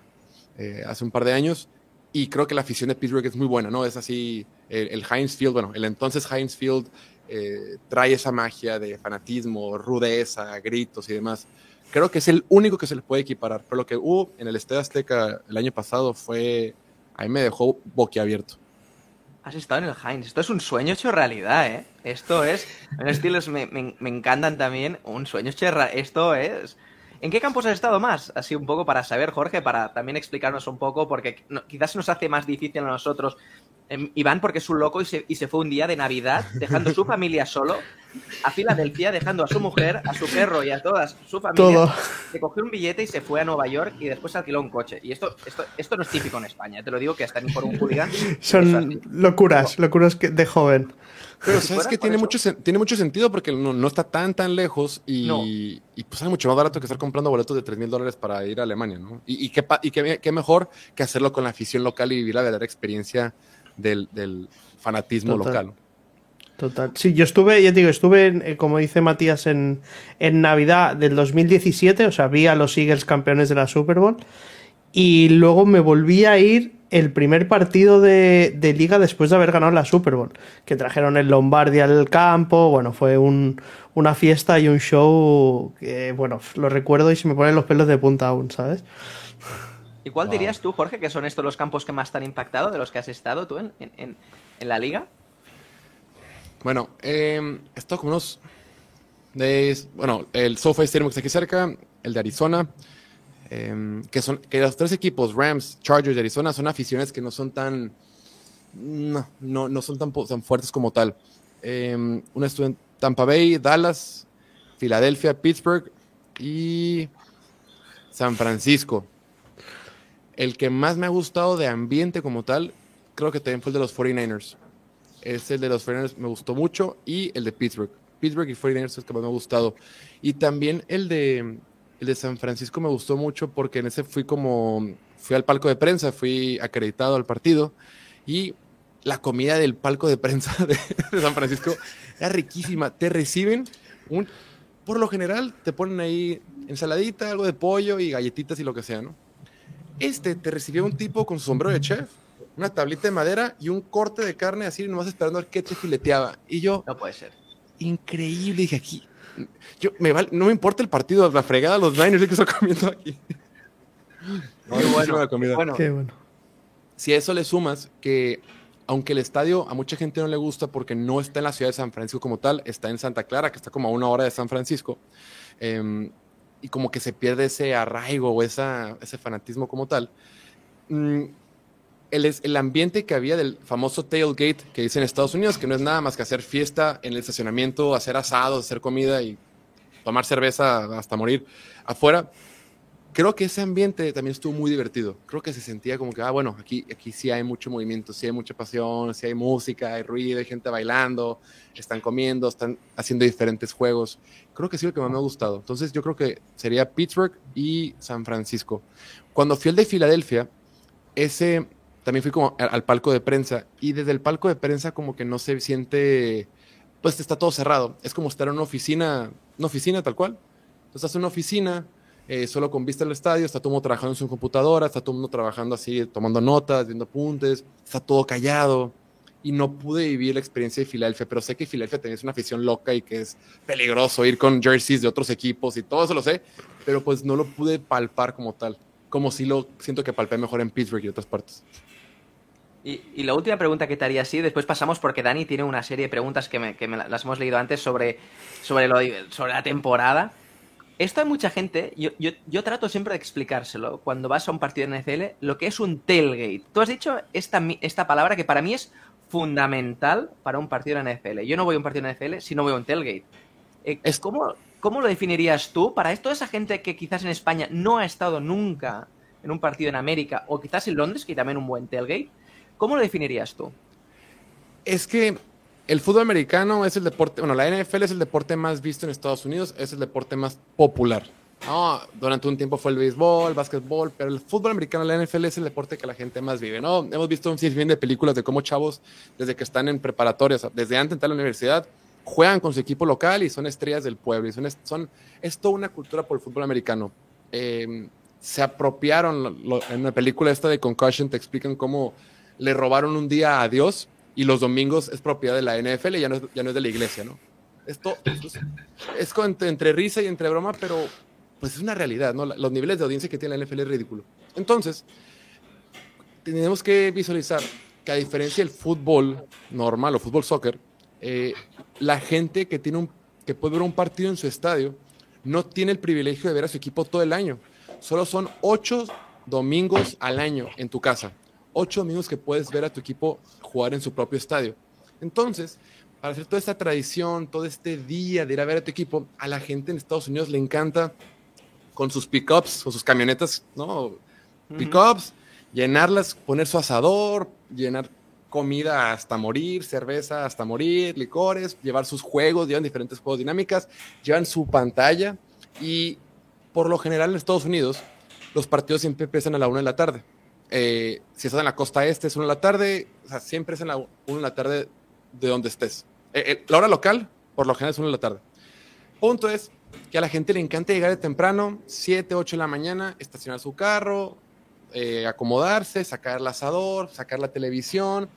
eh, hace un par de años y creo que la afición de Pittsburgh es muy buena, ¿no? Es así, el, Heinz Field, bueno, el entonces Heinz Field eh, trae esa magia de fanatismo, rudeza, gritos y demás creo que es el único que se le puede equiparar. Pero lo que hubo en el Estadio Azteca el año pasado fue. Ahí me dejó boquiabierto. Has estado en el Heinz. Esto es un sueño hecho realidad, ¿eh? Esto es. Los estilos me, me, encantan también. Un sueño hecho Esto es. ¿En qué campos has estado más? Así un poco para saber, Jorge, para también explicarnos un poco, porque quizás nos hace más difícil a nosotros Iván porque es un loco y se, y se, fue un día de Navidad dejando su familia solo a Filadelfia, dejando a su mujer, a su perro y a toda su familia. Todo. Se cogió un billete y se fue a Nueva York y después alquiló un coche. Y esto, esto, esto no es típico en España, te lo digo que hasta ni por un hooligan. *laughs* Son locuras, locuras de joven. Pero sabes que tiene mucho, tiene mucho sentido porque no, no, está tan tan lejos y, y pues es mucho más barato que estar comprando boletos de 3 mil dólares para ir a Alemania, ¿no? Y, y, qué, y qué, qué, mejor que hacerlo con la afición local y vivir la verdadera experiencia del, fanatismo local. Total. Sí, yo estuve, ya digo, estuve, eh, como dice Matías, en, en Navidad del 2017, o sea, vi a los Eagles campeones de la Super Bowl. Y luego me volví a ir el primer partido de, liga después de haber ganado la Super Bowl, que trajeron el Lombardi al campo, bueno, fue una fiesta y un show que, bueno, lo recuerdo y se me ponen los pelos de punta aún, ¿sabes? ¿Y cuál dirías tú, Jorge, que son estos los campos que más te han impactado de los que has estado tú en, en, en la liga? Bueno, eh, esto como unos. De, bueno, el SoFi Stadium que está aquí cerca, el de Arizona, em, que son que los tres equipos, Rams, Chargers y Arizona, son aficiones que no son tan. No, no, no son tan, tan fuertes como tal. Eh, uno estuvo en Tampa Bay, Dallas, Filadelfia, Pittsburgh y San Francisco. El que más me ha gustado de ambiente como tal, creo que también fue el de los 49ers. Es el de los 49ers, me gustó mucho, y el de Pittsburgh. Pittsburgh y 49ers es el que más me ha gustado. Y también el de, el de San Francisco me gustó mucho porque en ese fui como, fui al palco de prensa, fui acreditado al partido, y la comida del palco de prensa *laughs* de, de San Francisco era riquísima. Te reciben un, por lo general te ponen ahí ensaladita, algo de pollo y galletitas y lo que sea, ¿no? Este te recibió un tipo con su sombrero de chef, una tablita de madera y un corte de carne así, nomás esperando al que te fileteaba. Y yo. No puede ser. Increíble, dije aquí. Yo, me no me importa el partido, la fregada, los Niners que estoy comiendo aquí. Muy bueno, bueno. Qué bueno. Si a eso le sumas que, aunque el estadio a mucha gente no le gusta porque no está en la ciudad de San Francisco como tal, está en Santa Clara, que está como a una hora de San Francisco, eh, y como que se pierde ese arraigo o esa, ese fanatismo como tal. Mm, el, el, ambiente que había del famoso tailgate que dice en Estados Unidos, que no es nada más que hacer fiesta en el estacionamiento, hacer asados, hacer comida y tomar cerveza hasta morir afuera, creo que ese ambiente también estuvo muy divertido. Creo que se sentía como que, ah, bueno, aquí, aquí sí hay mucho movimiento, sí hay mucha pasión, sí hay música, hay ruido, hay gente bailando, están comiendo, están haciendo diferentes juegos. Creo que sí lo que más me ha gustado. Entonces yo creo que sería Pittsburgh y San Francisco. Cuando fui al de Filadelfia, ese también fui como al palco de prensa y desde el palco de prensa como que no se siente, pues está todo cerrado. Es como estar en una oficina, una oficina tal cual. Entonces estás en una oficina, eh, solo con vista al estadio, está todo mundo trabajando en su computadora, está todo mundo trabajando así, tomando notas, viendo apuntes, está todo callado. Y no pude vivir la experiencia de Filadelfia, pero sé que Filadelfia también es una afición loca y que es peligroso ir con jerseys de otros equipos y todo eso lo sé, pero pues no lo pude palpar como tal, como si lo siento que palpé mejor en Pittsburgh y otras partes. Y, la última pregunta que te haría así, después pasamos porque Dani tiene una serie de preguntas que, me, que me las hemos leído antes sobre, sobre, lo, sobre la temporada. Esto hay mucha gente, yo, yo, yo, trato siempre de explicárselo cuando vas a un partido de NFL, lo que es un tailgate. Tú has dicho esta, esta palabra que para mí es fundamental para un partido de NFL. Yo no voy a un partido de NFL si no voy a un tailgate. Eh, ¿cómo, ¿Cómo lo definirías tú para toda esa gente que quizás en España no ha estado nunca en un partido en América o quizás en Londres, que también un buen tailgate? ¿Cómo lo definirías tú? Es que el fútbol americano es el deporte, bueno, la NFL es el deporte más visto en Estados Unidos, es el deporte más popular. No, durante un tiempo fue el béisbol, el básquetbol, pero el fútbol americano, la NFL es el deporte que la gente más vive, ¿no? Hemos visto un sinfín de películas de cómo chavos, desde que están en preparatorias, desde antes de entrar a la universidad, juegan con su equipo local y son estrellas del pueblo. Y son, son es toda una cultura por el fútbol americano. Eh, se apropiaron, en una película esta de Concussion te explican cómo le robaron un día a Dios y los domingos es propiedad de la NFL, ya no es, ya no es de la iglesia, ¿no? Esto, es, es entre, risa y entre broma, pero pues es una realidad, ¿no? Los niveles de audiencia que tiene la NFL es ridículo. Entonces, tenemos que visualizar que a diferencia del fútbol normal o fútbol soccer, eh, la gente que, tiene un, que puede ver un partido en su estadio no tiene el privilegio de ver a su equipo todo el año. Solo son ocho domingos al año en tu casa ocho domingos que puedes ver a tu equipo jugar en su propio estadio. Entonces, para hacer toda esta tradición, todo este día de ir a ver a tu equipo, a la gente en Estados Unidos le encanta con sus pickups o sus camionetas, ¿no? Pickups, llenarlas, poner su asador, llenar comida hasta morir, cerveza hasta morir, licores, llevar sus juegos, llevan diferentes juegos dinámicas, llevan su pantalla y por lo general en Estados Unidos los partidos siempre empiezan a la una de la tarde. Eh, si estás en la costa este es una de la tarde, o sea, siempre es en la una de la tarde de donde estés. Eh, eh, la hora local, por lo general, es una de la tarde. Punto es que a la gente le encanta llegar de temprano, 7, 8 de la mañana, estacionar su carro, acomodarse, sacar el asador, sacar la televisión.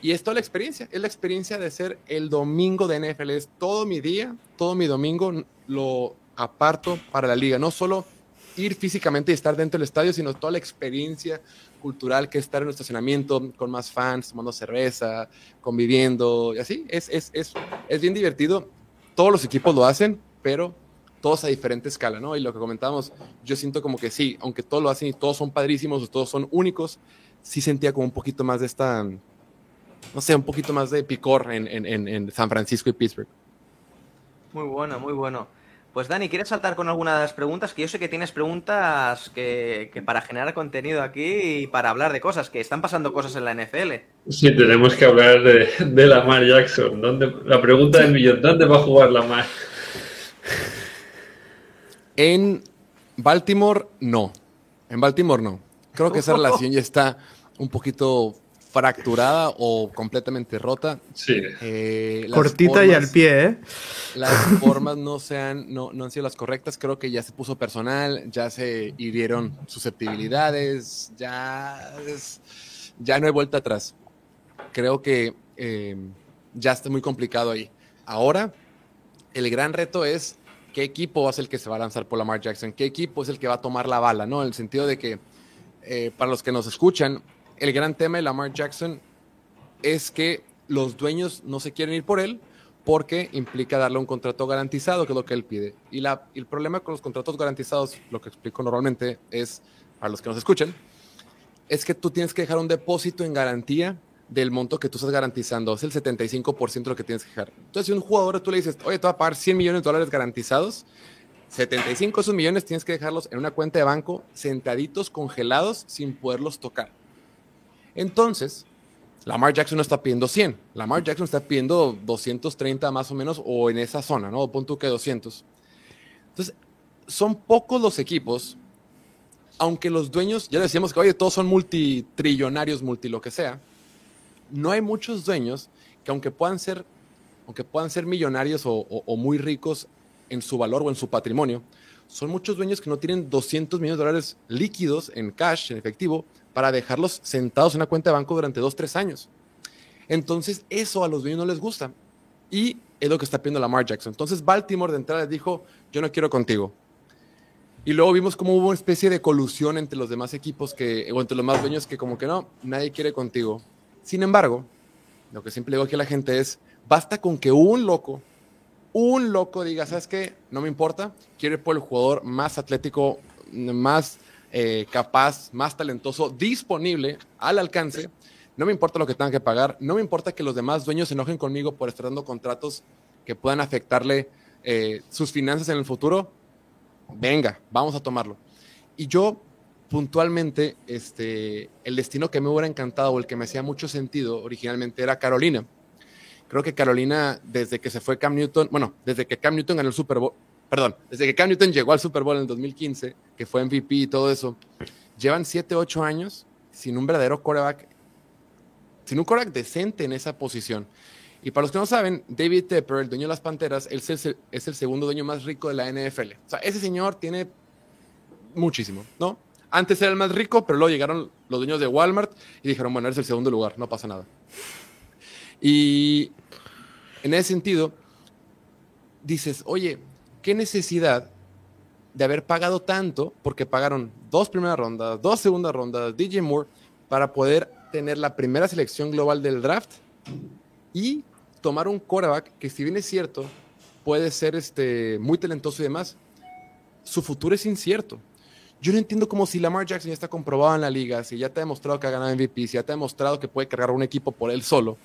Y es toda la experiencia, es la experiencia de ser el domingo de NFL. Es todo mi día, todo mi domingo lo aparto para la liga. No solo ir físicamente y estar dentro del estadio, sino toda la experiencia cultural que es estar en un estacionamiento con más fans, tomando cerveza, conviviendo y así. Es, es, es, es bien divertido. Todos los equipos lo hacen, pero todos a diferente escala, ¿no? Y lo que comentábamos, yo siento como que sí, aunque todos lo hacen y todos son padrísimos, todos son únicos, sí sentía como un poquito más de esta, no sé, un poquito más de picor en, en, en San Francisco y Pittsburgh. Muy bueno, muy bueno. Pues Dani, ¿quieres saltar con alguna de las preguntas? Que yo sé que tienes preguntas que, para generar contenido aquí y para hablar de cosas, que están pasando cosas en la NFL. Sí, tenemos que hablar de, de Lamar Jackson. ¿Dónde, la pregunta del millón, ¿dónde va a jugar Lamar? En Baltimore, no. En Baltimore, no. Creo que esa relación ya está un poquito fracturada o completamente rota. Sí. Eh, Cortita y al pie, ¿eh? Las *laughs* formas no, sean, no, no han sido las correctas. Creo que ya se puso personal, ya se hirieron susceptibilidades, ya, ya no hay vuelta atrás. Creo que eh, ya está muy complicado ahí. Ahora, el gran reto es qué equipo es el que se va a lanzar por Lamar Jackson, qué equipo es el que va a tomar la bala, ¿no? En el sentido de que, eh, para los que nos escuchan, el gran tema de Lamar Jackson es que los dueños no se quieren ir por él porque implica darle un contrato garantizado, que es lo que él pide. Y, la, el problema con los contratos garantizados, lo que explico normalmente es, para los que nos escuchen, es que tú tienes que dejar un depósito en garantía del monto que tú estás garantizando. Es el 75% de lo que tienes que dejar. Entonces, si un jugador tú le dices, oye, te va a pagar 100 millones de dólares garantizados, 75 de esos millones tienes que dejarlos en una cuenta de banco sentaditos, congelados, sin poderlos tocar. Entonces, Lamar Jackson no está pidiendo 100. Lamar Jackson está pidiendo 230 más o menos, o en esa zona, ¿no? Punto que 200. Entonces, son pocos los equipos, aunque los dueños, ya decíamos que, oye, todos son multitrillonarios, multi lo que sea, no hay muchos dueños que aunque puedan ser, aunque puedan ser millonarios o, o muy ricos en su valor o en su patrimonio, son muchos dueños que no tienen 200 millones de dólares líquidos en cash, en efectivo, para dejarlos sentados en una cuenta de banco durante dos, tres años. Entonces, eso a los dueños no les gusta. Y es lo que está pidiendo Lamar Jackson. Entonces, Baltimore de entrada dijo, yo no quiero contigo. Y luego vimos como hubo una especie de colusión entre los demás equipos que, o entre los más dueños que como que no, nadie quiere contigo. Sin embargo, lo que siempre digo aquí a la gente es, basta con que un loco, un loco diga, ¿sabes qué? No me importa, quiero ir por el jugador más atlético, más eh, capaz, más talentoso, disponible, al alcance. No me importa lo que tengan que pagar, no me importa que los demás dueños se enojen conmigo por estar dando contratos que puedan afectarle eh, sus finanzas en el futuro. Venga, vamos a tomarlo. Y yo, puntualmente, este, el destino que me hubiera encantado o el que me hacía mucho sentido originalmente era Carolina. Creo que Carolina, desde que se fue Cam Newton, bueno, desde que Cam Newton ganó el Super Bowl, perdón, desde que Cam Newton llegó al Super Bowl en el 2015, que fue MVP y todo eso, llevan 7, 8 años sin un verdadero quarterback, sin un quarterback decente en esa posición. Y para los que no saben, David Tepper, el dueño de las Panteras, él es el, es el segundo dueño más rico de la NFL. O sea, ese señor tiene muchísimo, ¿no? Antes era el más rico, pero luego llegaron los dueños de Walmart y dijeron, bueno, eres el segundo lugar, no pasa nada. Y en ese sentido, dices, oye, qué necesidad de haber pagado tanto, porque pagaron dos primeras rondas, dos segundas rondas, DJ Moore, para poder tener la primera selección global del draft y tomar un quarterback que si bien es cierto, puede ser este, muy talentoso y demás, su futuro es incierto. Yo no entiendo cómo si Lamar Jackson ya está comprobado en la liga, si ya te ha demostrado que ha ganado MVP, si ya te ha demostrado que puede cargar un equipo por él solo,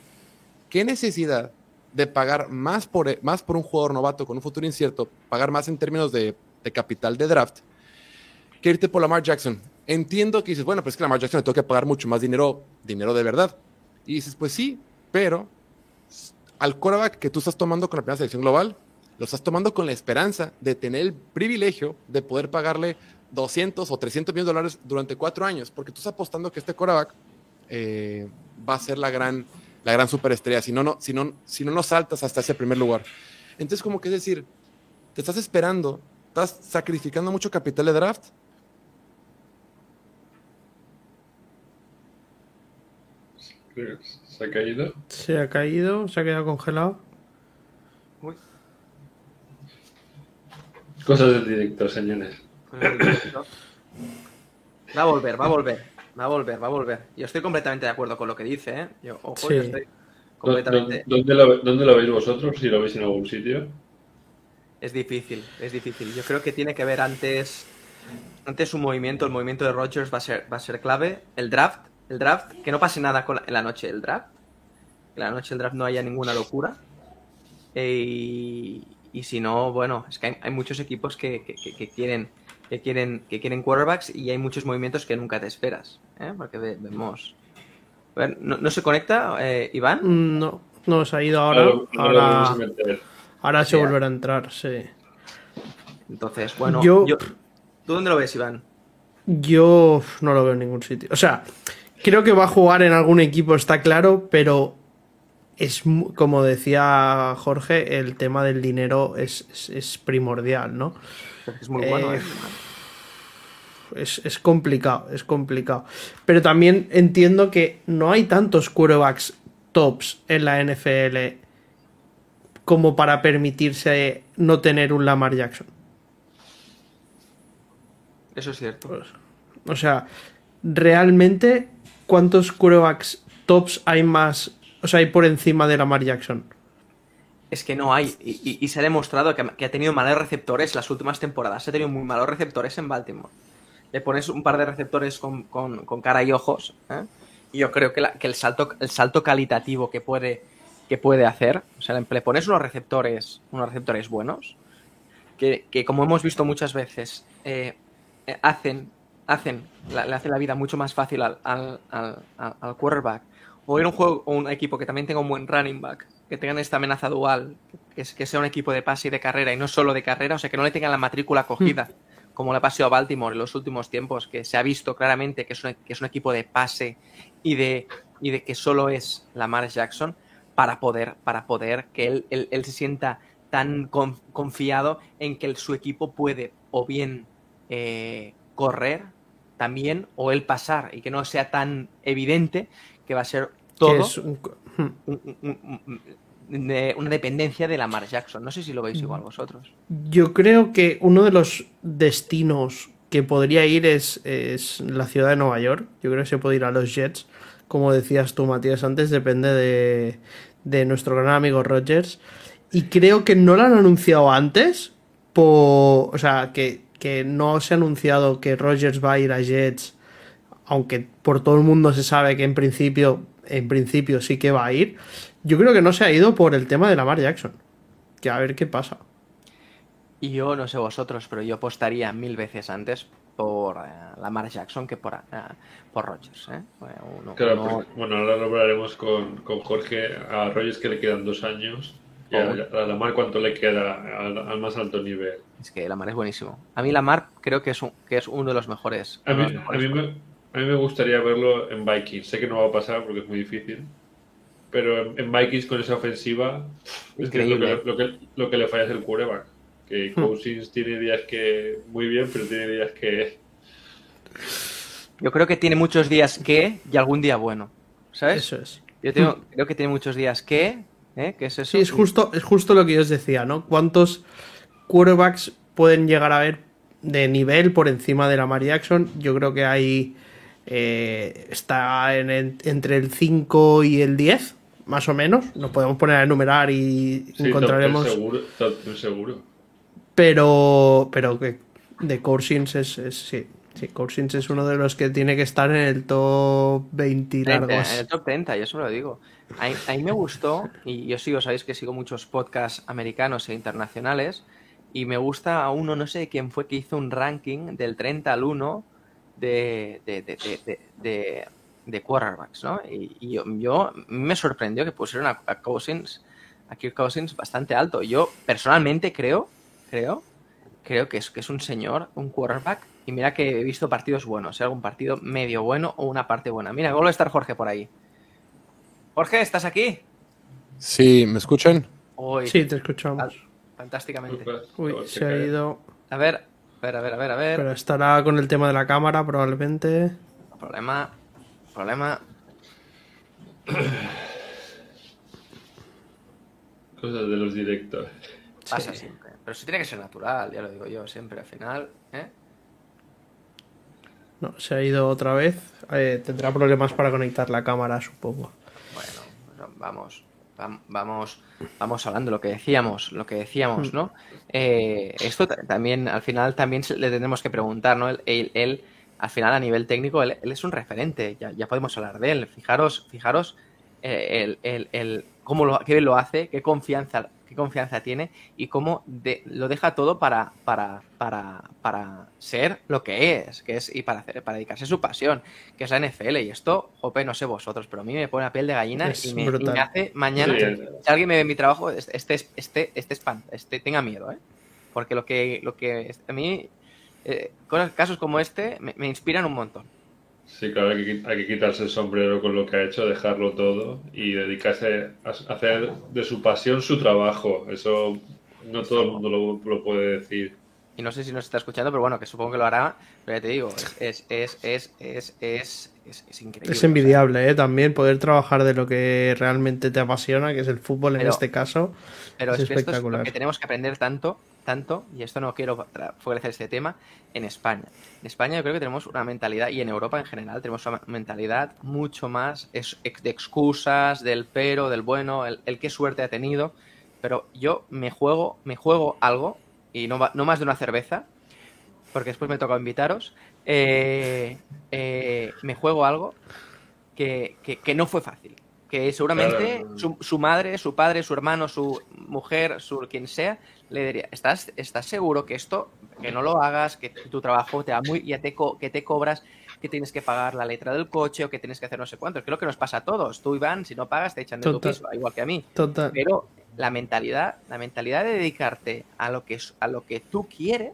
¿qué necesidad de pagar más por, más por un jugador novato con un futuro incierto, pagar más en términos de, capital de draft, que irte por Lamar Jackson. Entiendo que dices, bueno, pues es que Lamar Jackson le tengo que pagar mucho más dinero, dinero de verdad. Y dices, pues sí, pero al quarterback que tú estás tomando con la primera selección global, lo estás tomando con la esperanza de tener el privilegio de poder pagarle 200 o 300 millones de dólares durante cuatro años, porque tú estás apostando que este quarterback eh, va a ser la gran la gran superestrella, si no, no, si, no, si no, no saltas hasta ese primer lugar. Entonces, como que es decir, te estás esperando, estás sacrificando mucho capital de draft. ¿Se ha caído? Se ha caído, se ha quedado congelado. Uy, Cosas del director, señores. Va a volver, va a volver. Va a volver, va a volver. Yo estoy completamente de acuerdo con lo que dice, ¿eh? Yo, ojo, Sí. yo estoy ¿Dó- completamente... ¿Dónde lo, ¿Dónde lo veis vosotros? Si lo veis en algún sitio. Es difícil, es difícil. Yo creo que tiene que ver antes, antes un movimiento, el movimiento de Rodgers va a ser, va a ser clave. El draft, el draft, que no pase nada con la- en la noche del draft. Que en la noche del draft no haya ninguna locura. Eh, y, y si no, bueno, es que hay, hay muchos equipos que, que- que- que quieren que quieren que quieren quarterbacks y hay muchos movimientos que nunca te esperas. ¿eh? Porque ve- vemos. A ver, ¿no, no se conecta, eh, Iván? Mm, No, no, se ha ido ahora. Ahora- se volverá a entrar, sí. Entonces, bueno, Yo- yo- ¿tú dónde lo ves, Iván? Yo no lo veo en ningún sitio. O sea, creo que va a jugar en algún equipo, está claro, pero es mu- como decía Jorge, el tema del dinero es, es- es primordial, ¿no? *laughs* Es muy bueno, Eh, ¿eh? Es, es complicado, es complicado. Pero también entiendo que no hay tantos quarterbacks tops en la NFL como para permitirse no tener un Lamar Jackson. Eso es cierto. Pues, O sea, realmente, ¿cuántos quarterbacks tops hay más? O sea, hay por encima de Lamar Jackson. Es que no hay. Y, y- se ha demostrado que, que ha tenido malos receptores las últimas temporadas. Ha tenido muy malos receptores en Baltimore. Le pones un par de receptores con, con- con cara y ojos. ¿eh? Y yo creo que, la- que el, salto, el salto calitativo que puede, que puede hacer. O sea, le, pones unos receptores, unos receptores buenos. que, que como hemos visto muchas veces, eh, hacen, hacen, la- le hacen la vida mucho más fácil al, al, al, al- quarterback. O a un juego o un equipo que también tenga un buen running back, que tengan esta amenaza dual, que, es- que sea un equipo de pase y de carrera y no solo de carrera, o sea, que no le tengan la matrícula cogida, como le ha pasado a Baltimore en los últimos tiempos, que se ha visto claramente que es un, que es un equipo de pase y de, y de que solo es Lamar Jackson para poder, para poder que él, él- él se sienta tan con- confiado en que el- su equipo puede o bien eh, correr también o él pasar y que no sea tan evidente que va a ser Que todo es un- hmm. una dependencia de Lamar Jackson. No sé si lo veis Mm. igual vosotros. Yo creo que uno de los destinos que podría ir es, es la ciudad de Nueva York. Yo creo que se puede ir a los Jets. Como decías tú, Matías, antes, depende de, de nuestro gran amigo Rogers. Y creo que no lo han anunciado antes. Por, o sea, que, que no se ha anunciado que Rogers va a ir a Jets. Aunque por todo el mundo se sabe que en principio, en principio sí que va a ir. Yo creo que no se ha ido por el tema de Lamar Jackson. Que a ver qué pasa. Y yo no sé vosotros, pero yo apostaría mil veces antes por eh, Lamar Jackson que por, eh, por Rodgers. ¿eh? Bueno, uno- Claro, uno- porque- bueno, ahora lo hablaremos con, con Jorge. A Rogers que le quedan dos años. Y a, a Lamar cuánto le queda al, al más alto nivel. Es que Lamar es buenísimo. A mí Lamar creo que es, un, que es uno de los mejores. A mí, los a, mejores mí me, a mí me gustaría verlo en Vikings. Sé que no va a pasar porque es muy difícil. Pero en, en Vikings con esa ofensiva, es que lo, que, lo, que, lo que le falla es el quarterback. Que Cousins tiene días que muy bien, pero tiene días que. Yo creo que tiene muchos días que y algún día bueno. ¿Sabes? Eso es. Yo tengo- creo que tiene muchos días que. ¿eh? ¿Qué es eso? Sí, es justo, es justo lo que yo os decía, ¿no? ¿Cuántos quarterbacks pueden llegar a ver de nivel por encima de la Lamar Jackson? Yo creo que hay. Eh, está en el- entre el 5 y el 10, más o menos. Nos podemos poner a enumerar y Sí, encontraremos. top seguro. top seguro. Pero, pero que de Cousins es, es- sí, sí, es uno de los que tiene que estar en el top 20 30, largos. en el top 30, yo eso lo digo. A, a mí me gustó, y yo sigo, sabéis que sigo muchos podcasts americanos e internacionales, y me gusta a uno, no sé quién fue, que hizo un ranking del 30 al 1 de, de, de, de, de, de- de quarterbacks, ¿no? Y, y yo, yo- me sorprendió que pusieron a, a Cousins, a Kirk Cousins bastante alto. Yo personalmente creo, creo, creo que es, que es un señor, un quarterback, y mira que he visto partidos buenos, ¿eh? algún partido medio bueno o una parte buena. Mira, vuelve a estar Jorge por ahí. Jorge, ¿estás aquí? Sí, ¿me escuchan? Sí, te escuchamos. fantásticamente. Uy, Acabo de se ha ido. A ver, a ver, a ver, a ver, a ver. Pero estará con el tema de la cámara, probablemente. Problema, problema. *clears throat* Cosas de los directos. Pasa siempre. Pero sí tiene que ser natural, ya lo digo yo siempre. Al final, ¿eh? No, se ha ido otra vez. Eh, tendrá problemas para conectar la cámara, supongo. Bueno, pues vamos, vam- vamos, vamos hablando lo que decíamos, lo que decíamos, ¿no? Eh, esto ta- también, al final, también le tendremos que preguntar, ¿no? Él, al final, a nivel técnico, él, es un referente, ya, ya podemos hablar de él. Fijaros, fijaros, eh, el, el- el- cómo lo, qué lo hace, qué confianza, qué confianza tiene y cómo de- lo deja todo para, para, para, para ser lo que es, que es y para hacer, para dedicarse a su pasión, que es la NFL. Y esto, jope, no sé vosotros, pero a mí me pone la piel de gallina y me, y me hace mañana, Sí, es- si alguien me ve en mi trabajo, este, este, este, este, espan- este tenga miedo, ¿eh? Porque lo que, lo que a mí, eh, casos como este me, me inspiran un montón. Sí, claro, hay que, hay que quitarse el sombrero con lo que ha hecho, dejarlo todo y dedicarse a hacer de su pasión su trabajo. Eso no todo el mundo lo, lo puede decir. Y no sé si nos está escuchando, pero bueno, que supongo que lo hará. Pero ya te digo, es, es, es, es, es, es, es increíble. Es envidiable, ¿eh? También poder trabajar de lo que realmente te apasiona, que es el fútbol en Pero- este caso. Pero Es es, que esto es lo espectacular. que tenemos que aprender tanto, tanto, y esto no quiero favorecer este tema, en España. En España yo creo que tenemos una mentalidad, y en Europa en general, tenemos una mentalidad mucho más de excusas, del pero, del bueno, el, qué suerte ha tenido. Pero yo me juego, me juego algo, y no, no más de una cerveza, porque después me toca invitaros, eh, eh, me juego algo que no fue fácil. Que seguramente su, su, madre, su padre, su hermano, su mujer, su quien sea, le diría, ¿estás, estás seguro que esto, que no lo hagas, que tu trabajo te da muy, ya te, que te cobras, que tienes que pagar la letra del coche o que tienes que hacer no sé cuántos? Creo que nos pasa a todos. Tú, Iván, si no pagas, te echan de tu piso, igual que a mí. Total. Pero la mentalidad, la mentalidad de dedicarte a lo que, a lo que tú quieres,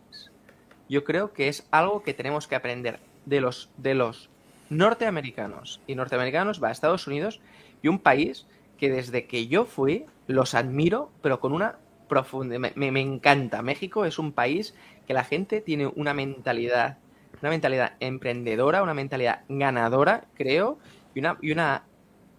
yo creo que es algo que tenemos que aprender de los, de los norteamericanos. Y norteamericanos va a Estados Unidos y un país que desde que yo fui los admiro, pero con una profunda... Me, me, encanta. México es un país que la gente tiene una mentalidad, una mentalidad emprendedora, una mentalidad ganadora, creo, y una, y una,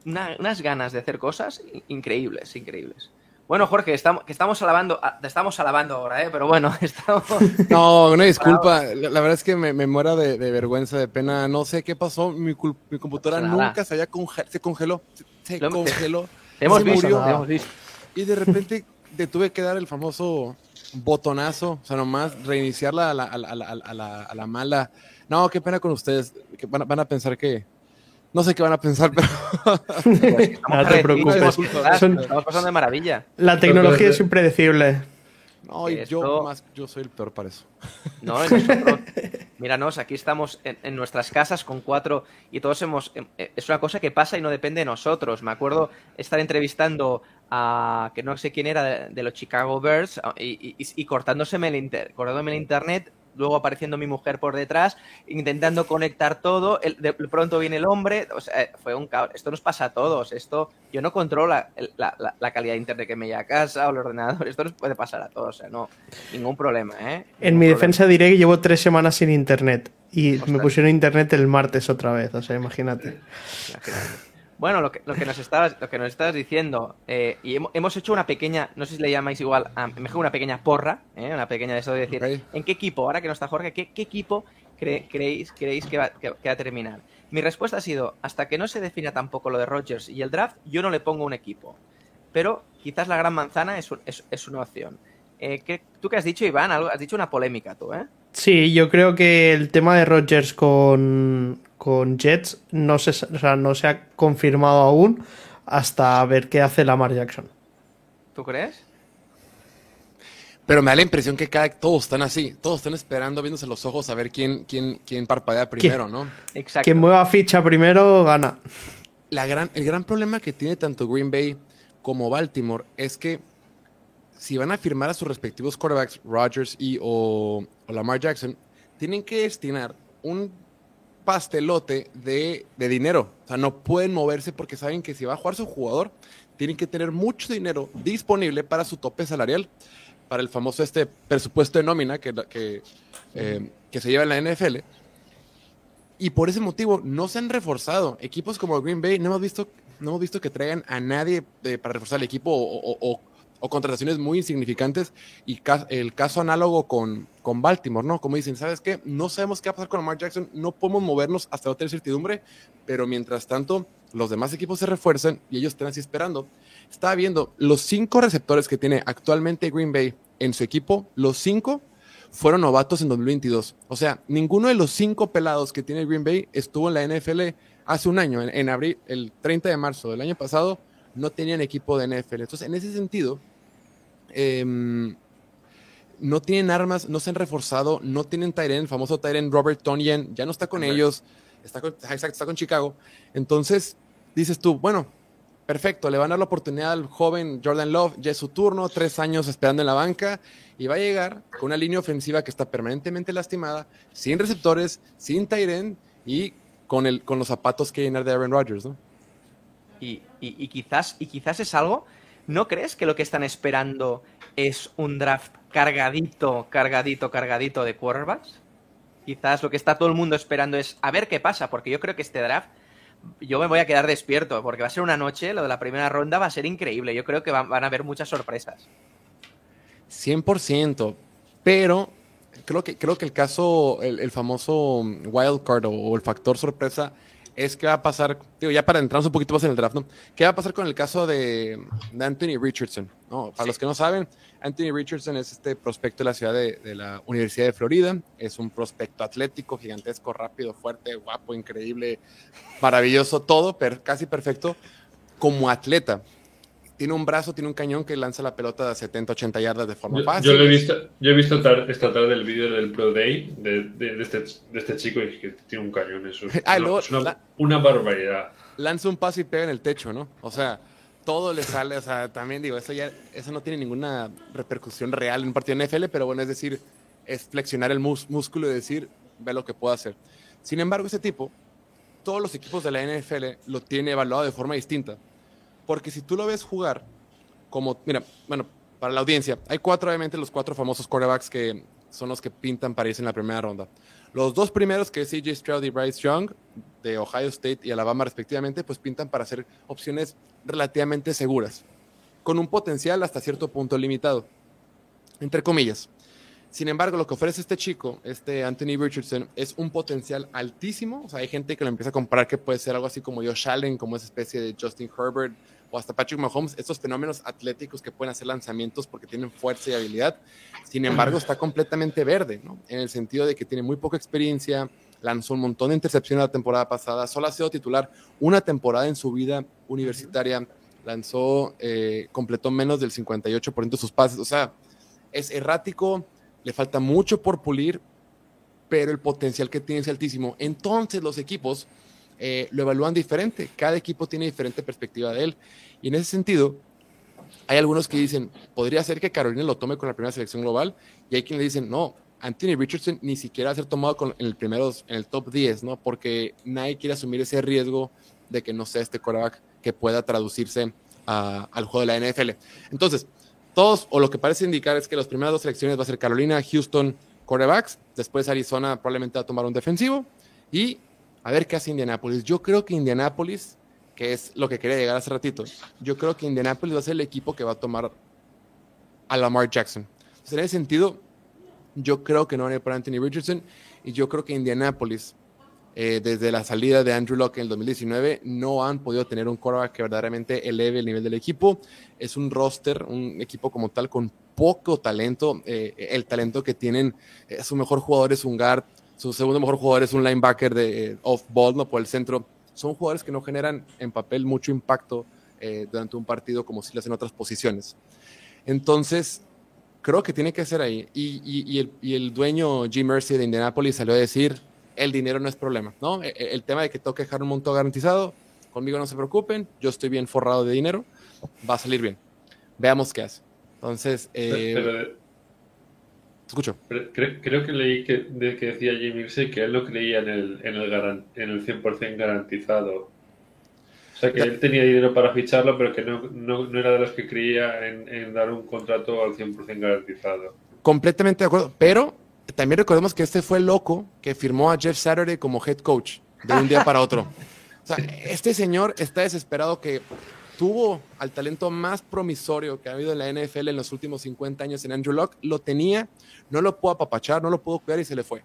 una unas ganas de hacer cosas increíbles, increíbles. Bueno, Jorge, estamos, que estamos alabando, te estamos alabando ahora, ¿eh? pero bueno, *laughs* estamos... *laughs* No, una disculpa, la, la, verdad es que me, me muero de, de, vergüenza, de pena, no sé qué pasó, mi, mi computadora no nunca se había congelado, se congeló, se Lo, congeló, te, *laughs* hemos se visto, murió, hemos visto. y de repente *laughs* te tuve que dar el famoso botonazo, o sea, nomás reiniciarla a la, a la, a la, a la, a la mala. No, qué pena con ustedes, que van, van a pensar que, no sé qué van a pensar, *laughs* pero. no te preocupes. Son... Estamos pasando de maravilla. La tecnología es impredecible. No, y Esto... yo, más, yo soy el peor para eso. No, nosotros, míranos, aquí estamos en, en, nuestras casas con cuatro y todos hemos. Es una cosa que pasa y no depende de nosotros. Me acuerdo estar entrevistando a. que no sé quién era de, los Chicago Bears y, y, y cortándoseme el, inter, cortándome el internet luego apareciendo mi mujer por detrás, intentando conectar todo, el, de pronto viene el hombre, o sea, fue un caos. Esto nos pasa a todos, esto, yo no controlo la, la, la, calidad de internet que me llega a casa o el ordenador, *laughs* esto nos puede pasar a todos, o sea, no, ningún problema, ¿eh? Ningún en mi problema. defensa diré que llevo tres semanas sin internet y Ostras. me pusieron internet el martes otra vez, o sea, imagínate. imagínate. Bueno, lo que, lo que, nos, estabas, lo que nos estabas diciendo, eh, y hemos, hemos, hecho una pequeña, no sé si le llamáis igual, a, mejor una pequeña porra, eh, una pequeña de eso de decir, okay. ¿en qué equipo, ahora que no está Jorge, qué, qué equipo cre, creéis, creéis que, va, que, que, va, a terminar? Mi respuesta ha sido, hasta que no se defina tampoco lo de Rogers y el draft, yo no le pongo un equipo. Pero quizás la gran manzana es, es, es una opción. Eh, ¿qué, ¿Tú qué has dicho, Iván? Algo, has dicho una polémica tú, ¿eh? Sí, yo creo que el tema de Rogers con, con Jets no se, o sea, no se ha confirmado aún hasta ver qué hace Lamar Jackson. ¿Tú crees? Pero me da la impresión que cada, todos están así, todos están esperando, viéndose los ojos a ver quién, quién, quién parpadea primero, ¿Quién? ¿no? Exacto. Quien mueva ficha primero gana. La gran, el gran problema que tiene tanto Green Bay como Baltimore es que si van a firmar a sus respectivos quarterbacks, Rodgers y o, Lamar Jackson, tienen que destinar un pastelote de, de, dinero. O sea, no pueden moverse porque saben que si va a jugar su jugador, tienen que tener mucho dinero disponible para su tope salarial, para el famoso este presupuesto de nómina que, que, eh, que se lleva en la NFL. Y por ese motivo no se han reforzado. Equipos como Green Bay no hemos visto, no hemos visto que traigan a nadie de, para reforzar el equipo o o contrataciones muy insignificantes y ca el caso análogo con, con, Baltimore, ¿no? Como dicen, ¿sabes qué? No sabemos qué va a pasar con Lamar Jackson, no podemos movernos hasta no tener certidumbre, pero mientras tanto los demás equipos se refuerzan y ellos están así esperando. Estaba viendo los cinco receptores que tiene actualmente Green Bay en su equipo, los cinco fueron novatos en 2022. O sea, ninguno de los cinco pelados que tiene Green Bay estuvo en la NFL hace un año, en, en abril, el 30 de marzo del año pasado, no tenían equipo de NFL. Entonces, en ese sentido, eh, no tienen armas, no se han reforzado, no tienen Tyren, el famoso Tyren Robert Tonyan, ya no está con ellos, está con, está con Chicago. Entonces, dices tú, bueno, perfecto, le van a dar la oportunidad al joven Jordan Love, ya es su turno, tres años esperando en la banca, y va a llegar con una línea ofensiva que está permanentemente lastimada, sin receptores, sin Tyren y con, el, con los zapatos que llenar de Aaron Rodgers, ¿no? Y, y, y, quizás, y quizás es algo ¿No crees que lo que están esperando es un draft cargadito, cargadito, cargadito de quarterbacks? Quizás lo que está todo el mundo esperando es a ver qué pasa, porque yo creo que este draft yo me voy a quedar despierto, porque va a ser una noche, lo de la primera ronda va a ser increíble. Yo creo que van, a haber muchas sorpresas. 100%, pero creo que, creo que el caso, el, el famoso wild card o, o el factor sorpresa es qué va a pasar, digo, ya para entrarnos un poquito más en el draft, ¿no? ¿Qué va a pasar con el caso de, de Anthony Richardson? ¿no? Para sí. los que no saben, Anthony Richardson es este prospecto de la ciudad de, de, la Universidad de Florida, es un prospecto atlético, gigantesco, rápido, fuerte, guapo, increíble, maravilloso, todo, casi perfecto. como atleta, tiene un brazo, tiene un cañón que lanza la pelota a 70, 80 yardas de forma Yo, fácil. yo lo he visto, yo he visto tar- esta tarde el vídeo del Pro Day de, de- de este, de este chico y que tiene un cañón. Eso es, *laughs* Ah, una, luego es una- la- una barbaridad. lanza un paso y pega en el techo, ¿no? O sea, todo le sale, o sea, también digo, eso ya, eso no tiene ninguna repercusión real en un partido de NFL, pero bueno, es decir, es flexionar el mus- músculo y decir, ve lo que puedo hacer. Sin embargo, ese tipo, todos los equipos de la NFL lo tiene evaluado de forma distinta. Porque si tú lo ves jugar, como, mira, bueno, para la audiencia, hay cuatro, obviamente, los cuatro famosos quarterbacks que son los que pintan para irse en la primera ronda. Los dos primeros, que es CJ Stroud y Bryce Young, de Ohio State y Alabama respectivamente, pues pintan para ser opciones relativamente seguras, con un potencial hasta cierto punto limitado, entre comillas. Sin embargo, lo que ofrece este chico, este Anthony Richardson, es un potencial altísimo. O sea, hay gente que lo empieza a comparar que puede ser algo así como Josh Allen, como esa especie de Justin Herbert o hasta Patrick Mahomes, estos fenómenos atléticos que pueden hacer lanzamientos porque tienen fuerza y habilidad. Sin embargo, está completamente verde, ¿no? En el sentido de que tiene muy poca experiencia, lanzó un montón de intercepciones la temporada pasada, solo ha sido titular una temporada en su vida universitaria, lanzó, eh, completó menos del 58% de sus pases, o sea, es errático, le falta mucho por pulir, pero el potencial que tiene es altísimo. Entonces los equipos eh, lo evalúan diferente, cada equipo tiene diferente perspectiva de él, y en ese sentido, hay algunos que dicen, podría ser que Carolina lo tome con la primera selección global, y hay quienes dicen, no, Anthony Richardson ni siquiera va a ser tomado con, en, el primeros, en el top 10, ¿no? Porque nadie quiere asumir ese riesgo de que no sea este quarterback que pueda traducirse al juego de la NFL. Entonces, todos, o lo que parece indicar es que las primeras dos selecciones va a ser Carolina, Houston, quarterbacks, después Arizona probablemente va a tomar un defensivo, y a ver qué hace Indianapolis. Yo creo que Indianapolis, que es lo que quería llegar hace ratito, yo creo que Indianapolis va a ser el equipo que va a tomar a Lamar Jackson. Entonces, en ese sentido, yo creo que no van a ir por Anthony Richardson y yo creo que Indianapolis, eh, desde la salida de Andrew Locke en el 2019, no han podido tener un quarterback que verdaderamente eleve el nivel del equipo. Es un roster, un equipo como tal con poco talento. Eh, el talento que tienen, eh, su mejor jugador es un guard, su segundo mejor jugador es un linebacker de eh, off-ball, no por el centro. Son jugadores que no generan en papel mucho impacto eh, durante un partido como si lo hacen en otras posiciones. Entonces, creo que tiene que ser ahí. Y, y- y el, y el dueño Jim Mercy de Indianapolis salió a decir, el dinero no es problema, ¿no? E- e- El, tema de que toque dejar un monto garantizado, conmigo no se preocupen, yo estoy bien forrado de dinero, va a salir bien. Veamos qué hace. Entonces, eh, escucho. pero cre- creo que leí que, de que decía Jim Irsay que él no creía en el, en el, garan- en el 100% garantizado. O sea, que él tenía dinero para ficharlo, pero que no, no, no era de los que creía en, en dar un contrato al 100% garantizado. Completamente de acuerdo, pero también recordemos que este fue el loco que firmó a Jeff Saturday como head coach de un día para otro. O sea, *laughs* este señor está desesperado que tuvo al talento más promisorio que ha habido en la NFL en los últimos 50 años en Andrew Locke, lo tenía, no lo pudo apapachar, no lo pudo cuidar y se le fue.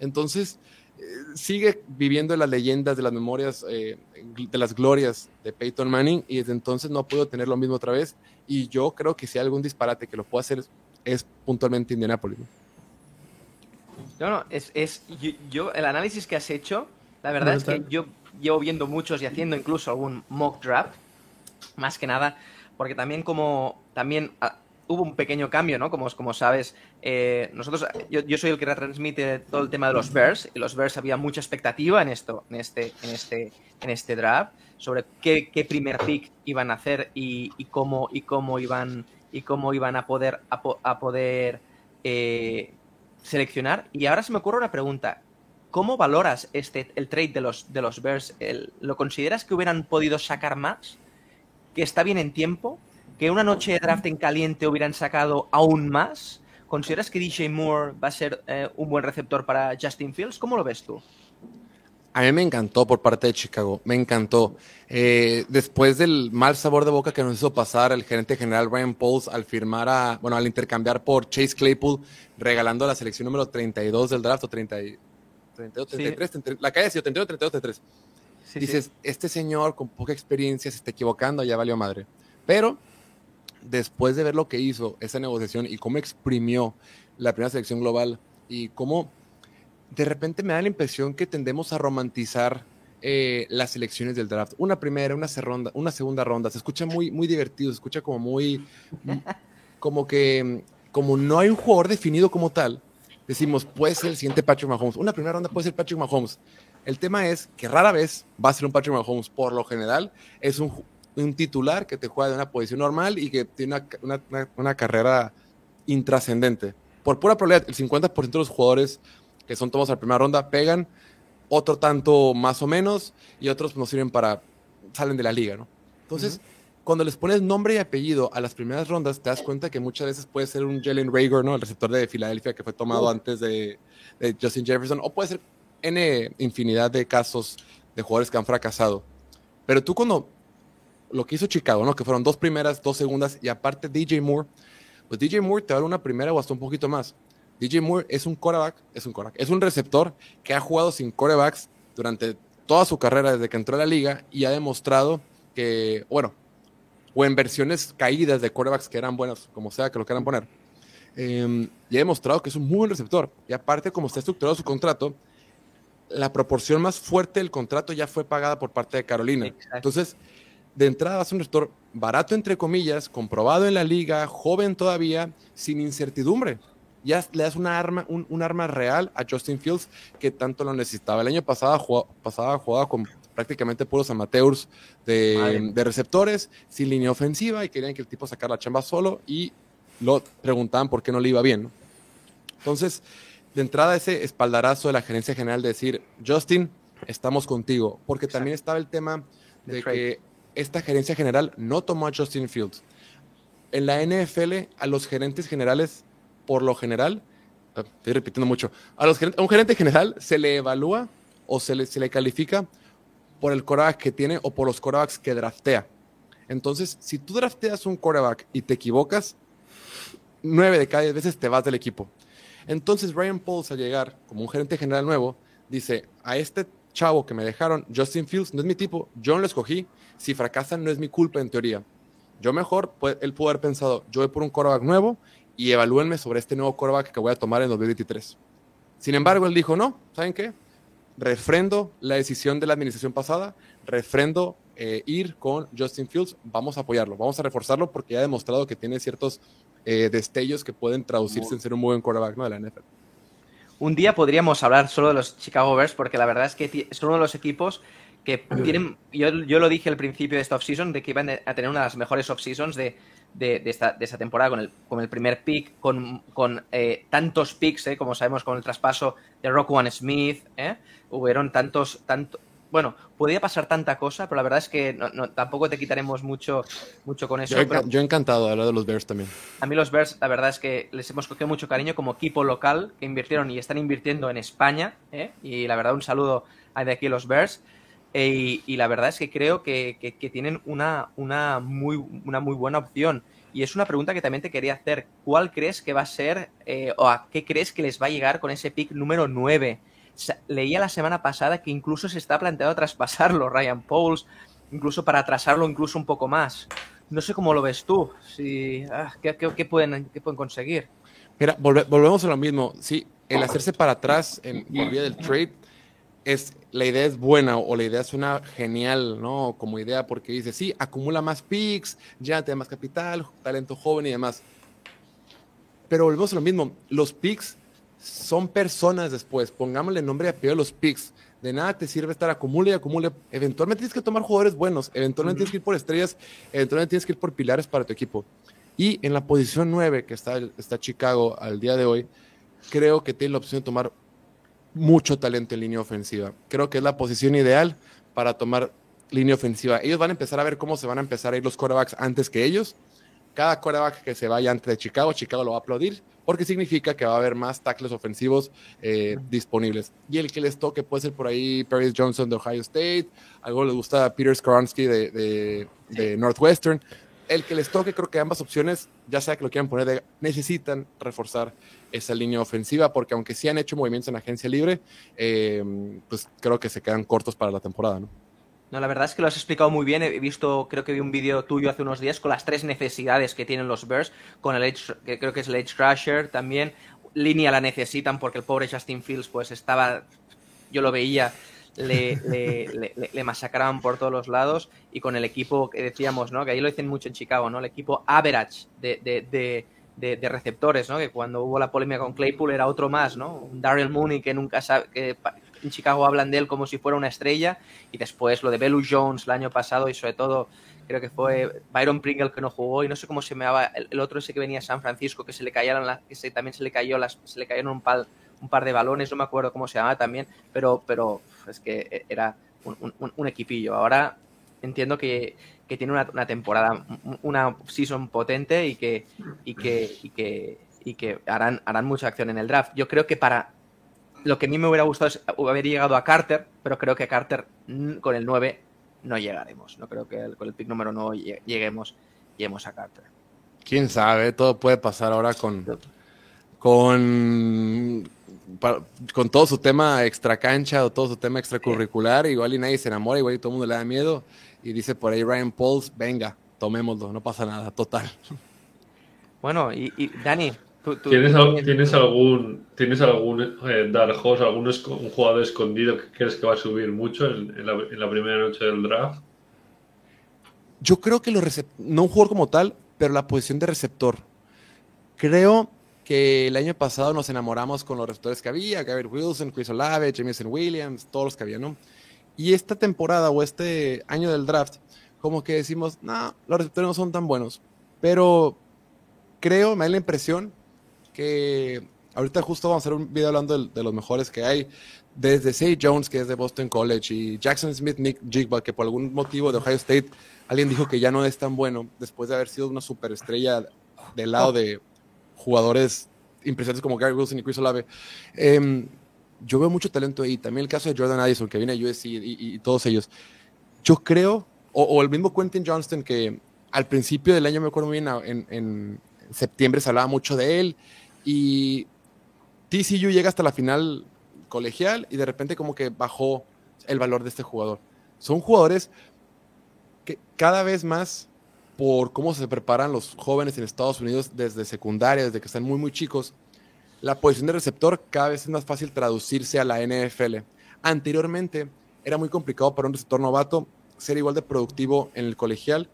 Entonces, eh, sigue viviendo las leyendas de las memorias, eh, de las glorias de Peyton Manning y desde entonces no pudo tener lo mismo otra vez. Y yo creo que si hay algún disparate que lo pueda hacer es puntualmente Indianapolis. ¿no? No, no, es, es yo, yo- el análisis que has hecho, la verdad es que yo llevo viendo muchos y haciendo incluso algún mock draft, más que nada, porque también como también ah, hubo un pequeño cambio, ¿no? Como, como sabes, eh, nosotros, yo, yo soy el que retransmite todo el tema de los Bears, y los Bears había mucha expectativa en esto, en este, en este, en este draft, sobre qué, qué primer pick iban a hacer y, cómo, y cómo iban, y cómo iban a poder, a, po- a poder eh, seleccionar. Y ahora se me ocurre una pregunta. ¿Cómo valoras este, el trade de los, de los Bears? ¿Lo consideras que hubieran podido sacar más? ¿Que está bien en tiempo? ¿Que una noche de draft en caliente hubieran sacado aún más? ¿Consideras que DJ Moore va a ser eh, un buen receptor para Justin Fields? ¿Cómo lo ves tú? A mí me encantó por parte de Chicago, me encantó. Eh, después del mal sabor de boca que nos hizo pasar el gerente general Ryan Pauls al firmar a, bueno, al intercambiar por Chase Claypool, regalando la selección número 32 del draft, o 30, y- 32, Sí. 33, 33, la calle ha sido 32, 32, 33. Sí, Dices, este señor con poca experiencia se está equivocando, ya valió madre. Pero después de ver lo que hizo esa negociación y cómo exprimió la primera selección global y cómo de repente me da la impresión que tendemos a romantizar eh, las selecciones del draft. Una primera, una, ronda, una segunda ronda. Se escucha muy, muy divertido, se escucha como muy, como que, como no hay un jugador definido como tal, decimos, puede ser el siguiente Patrick Mahomes. Una primera ronda puede ser Patrick Mahomes. El tema es que rara vez va a ser un Patrick Mahomes. Por lo general, es un, un titular que te juega de una posición normal y que tiene una, una, una carrera intrascendente. Por pura probabilidad, el 50% de los jugadores que son tomados a la primera ronda pegan, otro tanto más o menos, y otros no sirven para, salen de la liga, ¿no? Entonces, cuando les pones nombre y apellido a las primeras rondas, te das cuenta que muchas veces puede ser un Jalen Rager, ¿no? El receptor de Filadelfia que fue tomado antes de, de, Justin Jefferson, o puede ser N infinidad de casos de jugadores que han fracasado. Pero tú cuando lo que hizo Chicago, ¿no? Que fueron dos primeras, dos segundas, y aparte DJ Moore, pues DJ Moore te da una primera o hasta un poquito más. DJ Moore es un coreback, es un coreback, es un receptor que ha jugado sin corebacks durante toda su carrera desde que entró a la liga y ha demostrado que, bueno, o en versiones caídas de corebacks que eran buenas, como sea que lo quieran poner, eh, y ha demostrado que es un muy buen receptor. Y aparte, como está estructurado su contrato, la proporción más fuerte del contrato ya fue pagada por parte de Carolina. Exacto. Entonces, de entrada ser un receptor barato, entre comillas, comprobado en la liga, joven todavía, sin incertidumbre ya le das una arma, un, un, arma real a Justin Fields que tanto lo necesitaba. El año pasado jugaba, pasado jugaba con prácticamente puros amateurs de, de, receptores, sin línea ofensiva y querían que el tipo sacara la chamba solo y lo preguntaban por qué no le iba bien. ¿no? Entonces, de entrada ese espaldarazo de la gerencia general de decir, Justin, estamos contigo, porque Exacto. también estaba el tema de que esta gerencia general no tomó a Justin Fields. En la NFL, a los gerentes generales por lo general, ah, estoy repitiendo mucho, a, los, a un gerente general se le evalúa o se le, se le califica por el coreback que tiene o por los corebacks que draftea. Entonces, si tú drafteas un coreback y te equivocas, nueve de cada diez veces te vas del equipo. Entonces, Ryan Pauls al llegar como un gerente general nuevo, dice, a este chavo que me dejaron, Justin Fields, no es mi tipo, yo no lo escogí, si fracasan no es mi culpa en teoría. Yo mejor, pues, él pudo haber pensado, yo voy por un coreback nuevo y evalúenme sobre este nuevo coreback que voy a tomar en 2023. Sin embargo, él dijo, no, ¿saben qué? Refrendo la decisión de la administración pasada, refrendo eh, ir con Justin Fields, vamos a apoyarlo, vamos a reforzarlo porque ya ha demostrado que tiene ciertos eh, destellos que pueden traducirse en ser un muy buen coreback ¿no? de la NFL. Un día podríamos hablar solo de los Chicago Bears porque la verdad es que son uno de los equipos que *clears throat* tienen, yo, yo lo dije al principio de esta offseason, de que iban a tener una de las mejores offseasons de, de, de, esta, de esta temporada con el, con el primer pick, con, con eh, tantos picks, eh, como sabemos con el traspaso de Rock One Smith, eh, hubieron tantos, tanto, bueno, podía pasar tanta cosa, pero la verdad es que no, no, tampoco te quitaremos mucho, mucho con eso. Yo, pero, yo encantado de hablar de los Bears también. A mí los Bears, la verdad es que les hemos cogido mucho cariño como equipo local que invirtieron y están invirtiendo en España, ¿eh? y la verdad un saludo de aquí a los Bears. E, y, y, la verdad es que creo que, que, que tienen una, una, muy, una muy buena opción. Y es una pregunta que también te quería hacer. ¿Cuál crees que va a ser eh, o a qué crees que les va a llegar con ese pick número 9? Leía la semana pasada que incluso se está planteado traspasarlo, Ryan Pauls, incluso para atrasarlo incluso un poco más. No sé cómo lo ves tú. Si, ah, ¿qué, pueden, ¿Qué pueden conseguir? Mira, volve, volvemos a lo mismo. Sí, el hacerse para atrás en, por vía del trade es la idea es buena o la idea suena genial, ¿no? Como idea porque dice, sí, acumula más picks, ya te da más capital, talento joven y demás. Pero volvemos a lo mismo, los picks son personas después, pongámosle nombre y apellido a los picks. De nada te sirve estar acumule y acumule. Eventualmente tienes que tomar jugadores buenos, eventualmente uh -huh. tienes que ir por estrellas, eventualmente tienes que ir por pilares para tu equipo. Y en la posición 9 que está, está Chicago al día de hoy, creo que tiene la opción de tomar mucho talento en línea ofensiva. Creo que es la posición ideal para tomar línea ofensiva. Ellos van a empezar a ver cómo se van a empezar a ir los quarterbacks antes que ellos. Cada quarterback que se vaya antes de Chicago, Chicago lo va a aplaudir porque significa que va a haber más tackles ofensivos eh, disponibles. Y el que les toque puede ser por ahí Paris Johnson de Ohio State, algo les gusta Peter Skoronsky de, de, de Northwestern. El que les toque, creo que ambas opciones, ya sea que lo quieran poner, de, necesitan reforzar esa línea ofensiva, porque aunque sí han hecho movimientos en agencia libre, eh, pues creo que se quedan cortos para la temporada, ¿no? No, la verdad es que lo has explicado muy bien. He visto, creo que vi un vídeo tuyo hace unos días con las tres necesidades que tienen los Bears, con el Edge, que creo que es el Edge Crusher también. Línea la necesitan porque el pobre Justin Fields pues estaba, yo lo veía, le, le, le, masacraban por todos los lados y con el equipo que decíamos, ¿no? Que ahí lo dicen mucho en Chicago, ¿no? El equipo average de, de, de, receptores, ¿no? Que cuando hubo la polémica con Claypool era otro más, ¿no? Un Daryl Mooney que nunca sabe, que en Chicago hablan de él como si fuera una estrella y después lo de Belu Jones el año pasado y sobre todo creo que fue Byron Pringle que no jugó y no sé cómo se me llamaba el, otro ese que venía a San Francisco que se le cayeron que también se le cayó las se le cayeron un, pal, un par de balones no me acuerdo cómo se llamaba también pero pero es que era un, un, equipillo. Ahora entiendo que, que tiene una, una, temporada una season potente y que y que y que y que harán harán mucha acción en el draft. Yo creo que para lo que a mí me hubiera gustado es haber llegado a Carter pero creo que Carter con el 9 no llegaremos. No creo que con el pick número 9 lleguemos, lleguemos a Carter. Quién sabe, todo puede pasar ahora con, con, con todo su tema extra cancha o todo su tema extracurricular. Igual y nadie se enamora, igual y todo el mundo le da miedo. Y dice por ahí Ryan Pauls, venga, tomémoslo, no pasa nada, total. Bueno, y, y Dani, ¿Tienes, ¿Tienes, algún, ¿tienes algún eh, Dark Horse, algún un jugador escondido que crees que va a subir mucho en, la, primera noche del draft? Yo creo que los no un jugador como tal, pero la posición de receptor. Creo que el año pasado nos enamoramos con los receptores que había, Gabriel Wilson, Chris Olave, Jameson Williams, todos los que había, ¿no? Y esta temporada o este año del draft, como que decimos, no, los receptores no son tan buenos. Pero creo, me da la impresión que ahorita justo vamos a hacer un video hablando de, los mejores que hay, desde Say Jones, que es de Boston College, y Jackson Smith, Nick Jigba, que por algún motivo de Ohio State, alguien dijo que ya no es tan bueno después de haber sido una superestrella del lado de jugadores impresionantes como Gary Wilson y Chris Olave. Em, yo veo mucho talento ahí. También el caso de Jordan Addison, que viene a USC y, todos ellos. Yo creo, o, el mismo Quentin Johnston, que al principio del año, me acuerdo muy bien, en, en septiembre se hablaba mucho de él y TCU llega hasta la final colegial y de repente como que bajó el valor de este jugador. Son jugadores que cada vez más, por cómo se preparan los jóvenes en Estados Unidos desde secundaria, desde que están muy, muy chicos, la posición de receptor cada vez es más fácil traducirse a la NFL. Anteriormente era muy complicado para un receptor novato ser igual de productivo en el colegial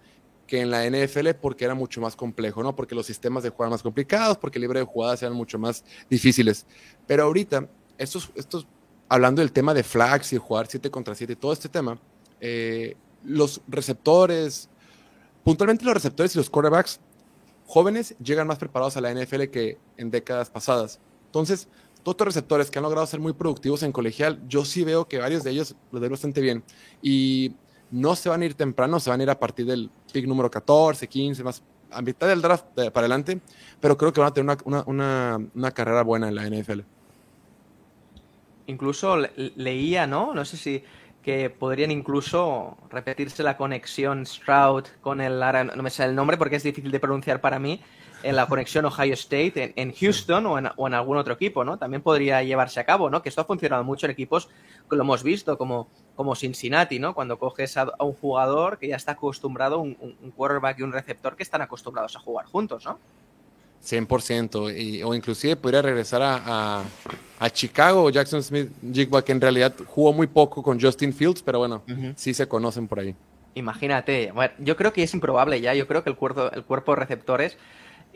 que en la NFL porque era mucho más complejo, ¿no? Porque los sistemas de jugar más complicados, porque el libre de jugadas eran mucho más difíciles. Pero ahorita, estos, estos, hablando del tema de flags y jugar 7 contra 7 y todo este tema, eh, los receptores, puntualmente los receptores y los quarterbacks jóvenes llegan más preparados a la NFL que en décadas pasadas. Entonces, todos estos receptores que han logrado ser muy productivos en colegial, yo sí veo que varios de ellos lo ven bastante bien. Y no se van a ir temprano, se van a ir a partir del pick número 14, 15, más a mitad del draft para adelante, pero creo que van a tener una, carrera buena en la NFL. Incluso leía, ¿no? No sé si que podrían incluso repetirse la conexión Stroud con el no me sale el nombre porque es difícil de pronunciar para mí, en la *laughs* conexión Ohio State, en, Houston o en, o en, algún otro equipo, ¿no? También podría llevarse a cabo, ¿no? Que esto ha funcionado mucho en equipos que lo hemos visto, como, como Cincinnati, ¿no? Cuando coges a, un jugador que ya está acostumbrado, un, un, quarterback y un receptor que están acostumbrados a jugar juntos, ¿no? 100%, y, o inclusive podría regresar a, a, Chicago, Jackson Smith Jigba, que en realidad jugó muy poco con Justin Fields, pero bueno, sí se conocen por ahí. Imagínate, bueno, yo creo que es improbable ya, yo creo que el cuerpo, el cuerpo de receptores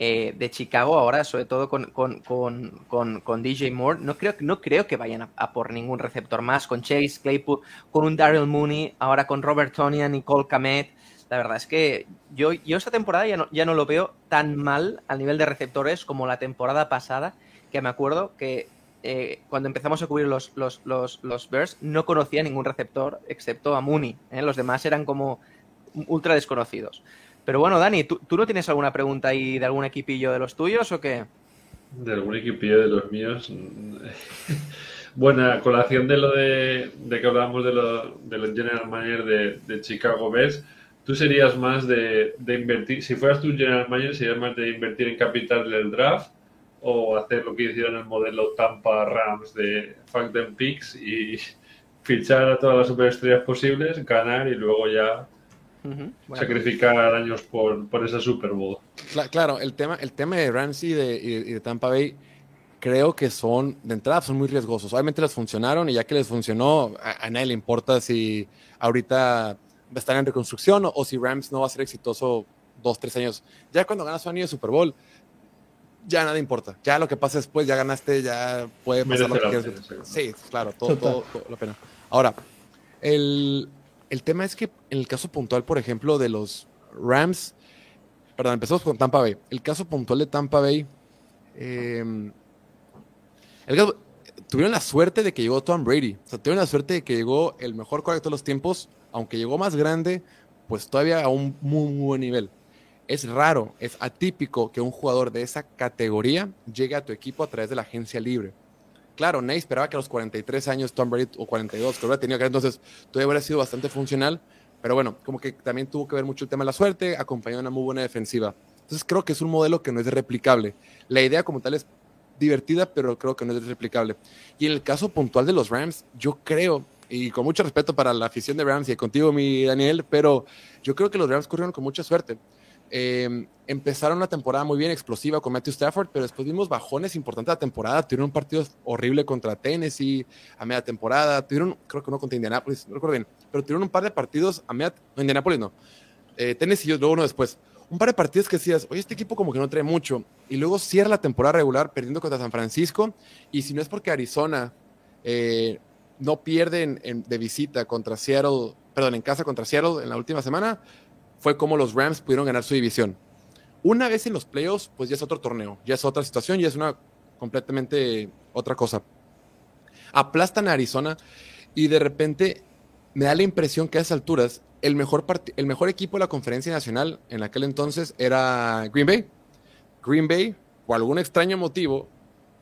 eh, de Chicago ahora, sobre todo con, con, con, con, DJ Moore, no creo, no creo que vayan a, por ningún receptor más, con Chase Claypool, con un Daryl Mooney, ahora con Robert Tonian, Nicole Kamet. La verdad es que yo, yo esta temporada ya no, ya no lo veo tan mal al nivel de receptores como la temporada pasada, que me acuerdo que eh, cuando empezamos a cubrir los, los, los, los Bears no conocía ningún receptor excepto a Mooney. ¿eh? Los demás eran como ultra desconocidos. Pero bueno, Dani, ¿tú, no tienes alguna pregunta ahí de algún equipillo de los tuyos o qué? De algún equipillo de los míos. *laughs* Buena colación de lo de, que hablábamos de, lo, de los general manager de, Chicago Bears. ¿Tú serías más de, invertir, si fueras tú general manager, serías más de invertir en capital del draft o hacer lo que hicieron el modelo Tampa Rams de Fact and Picks y *laughs* fichar a todas las superestrellas posibles, ganar y luego ya Sacrificar años por, por esa Super Bowl. Claro, el tema, el tema de Ramsey y de, Tampa Bay creo que son, de entrada, son muy riesgosos. Obviamente les funcionaron y ya que les funcionó, a, nadie le importa si ahorita están en reconstrucción o, si Rams no va a ser exitoso dos, tres años. Ya cuando ganas un anillo de Super Bowl, ya nada importa. Ya lo que pasa después, ya ganaste, ya puede pasar lo que quieras. Sí, claro, todo, todo, la pena. Ahora, el, el tema es que en el caso puntual, por ejemplo, de los Rams, perdón, empezamos con Tampa Bay. El caso puntual de Tampa Bay, eh, tuvieron la suerte de que llegó Tom Brady. O sea, tuvieron la suerte de que llegó el mejor quarterback de todos los tiempos, aunque llegó más grande, pues todavía a un muy, muy buen nivel. Es raro, es atípico que un jugador de esa categoría llegue a tu equipo a través de la agencia libre. Claro, nadie esperaba que a los 43 años Tom Brady, o 42, que hubiera tenido que entonces todavía hubiera sido bastante funcional, pero bueno, como que también tuvo que ver mucho el tema de la suerte, acompañado de una muy buena defensiva. Entonces creo que es un modelo que no es replicable. La idea como tal es divertida, pero creo que no es replicable. Y en el caso puntual de los Rams, yo creo, y con mucho respeto para la afición de Rams y contigo, mi Daniel, pero yo creo que los Rams corrieron con mucha suerte. Em, empezaron una temporada muy bien explosiva con Matthew Stafford, pero después vimos bajones importantes de la temporada. Tuvieron un partido horrible contra Tennessee a media temporada. Tuvieron, creo que no contra Indianapolis, no recuerdo bien, pero tuvieron un par de partidos a media. No, Indianapolis no. Eh, Tennessee, luego uno después un par de partidos que decías, oye, este equipo como que no trae mucho, y luego cierra la temporada regular perdiendo contra San Francisco, y si no es porque Arizona eh, no pierde de visita contra Seattle, perdón, en casa contra Seattle en la última semana, fue como los Rams pudieron ganar su división. Una vez en los playoffs, pues ya es otro torneo, ya es otra situación, ya es una completamente otra cosa. Aplastan a Arizona y de repente me da la impresión que a esas alturas el mejor, el mejor equipo de la conferencia nacional en aquel entonces era Green Bay. Green Bay, por algún extraño motivo,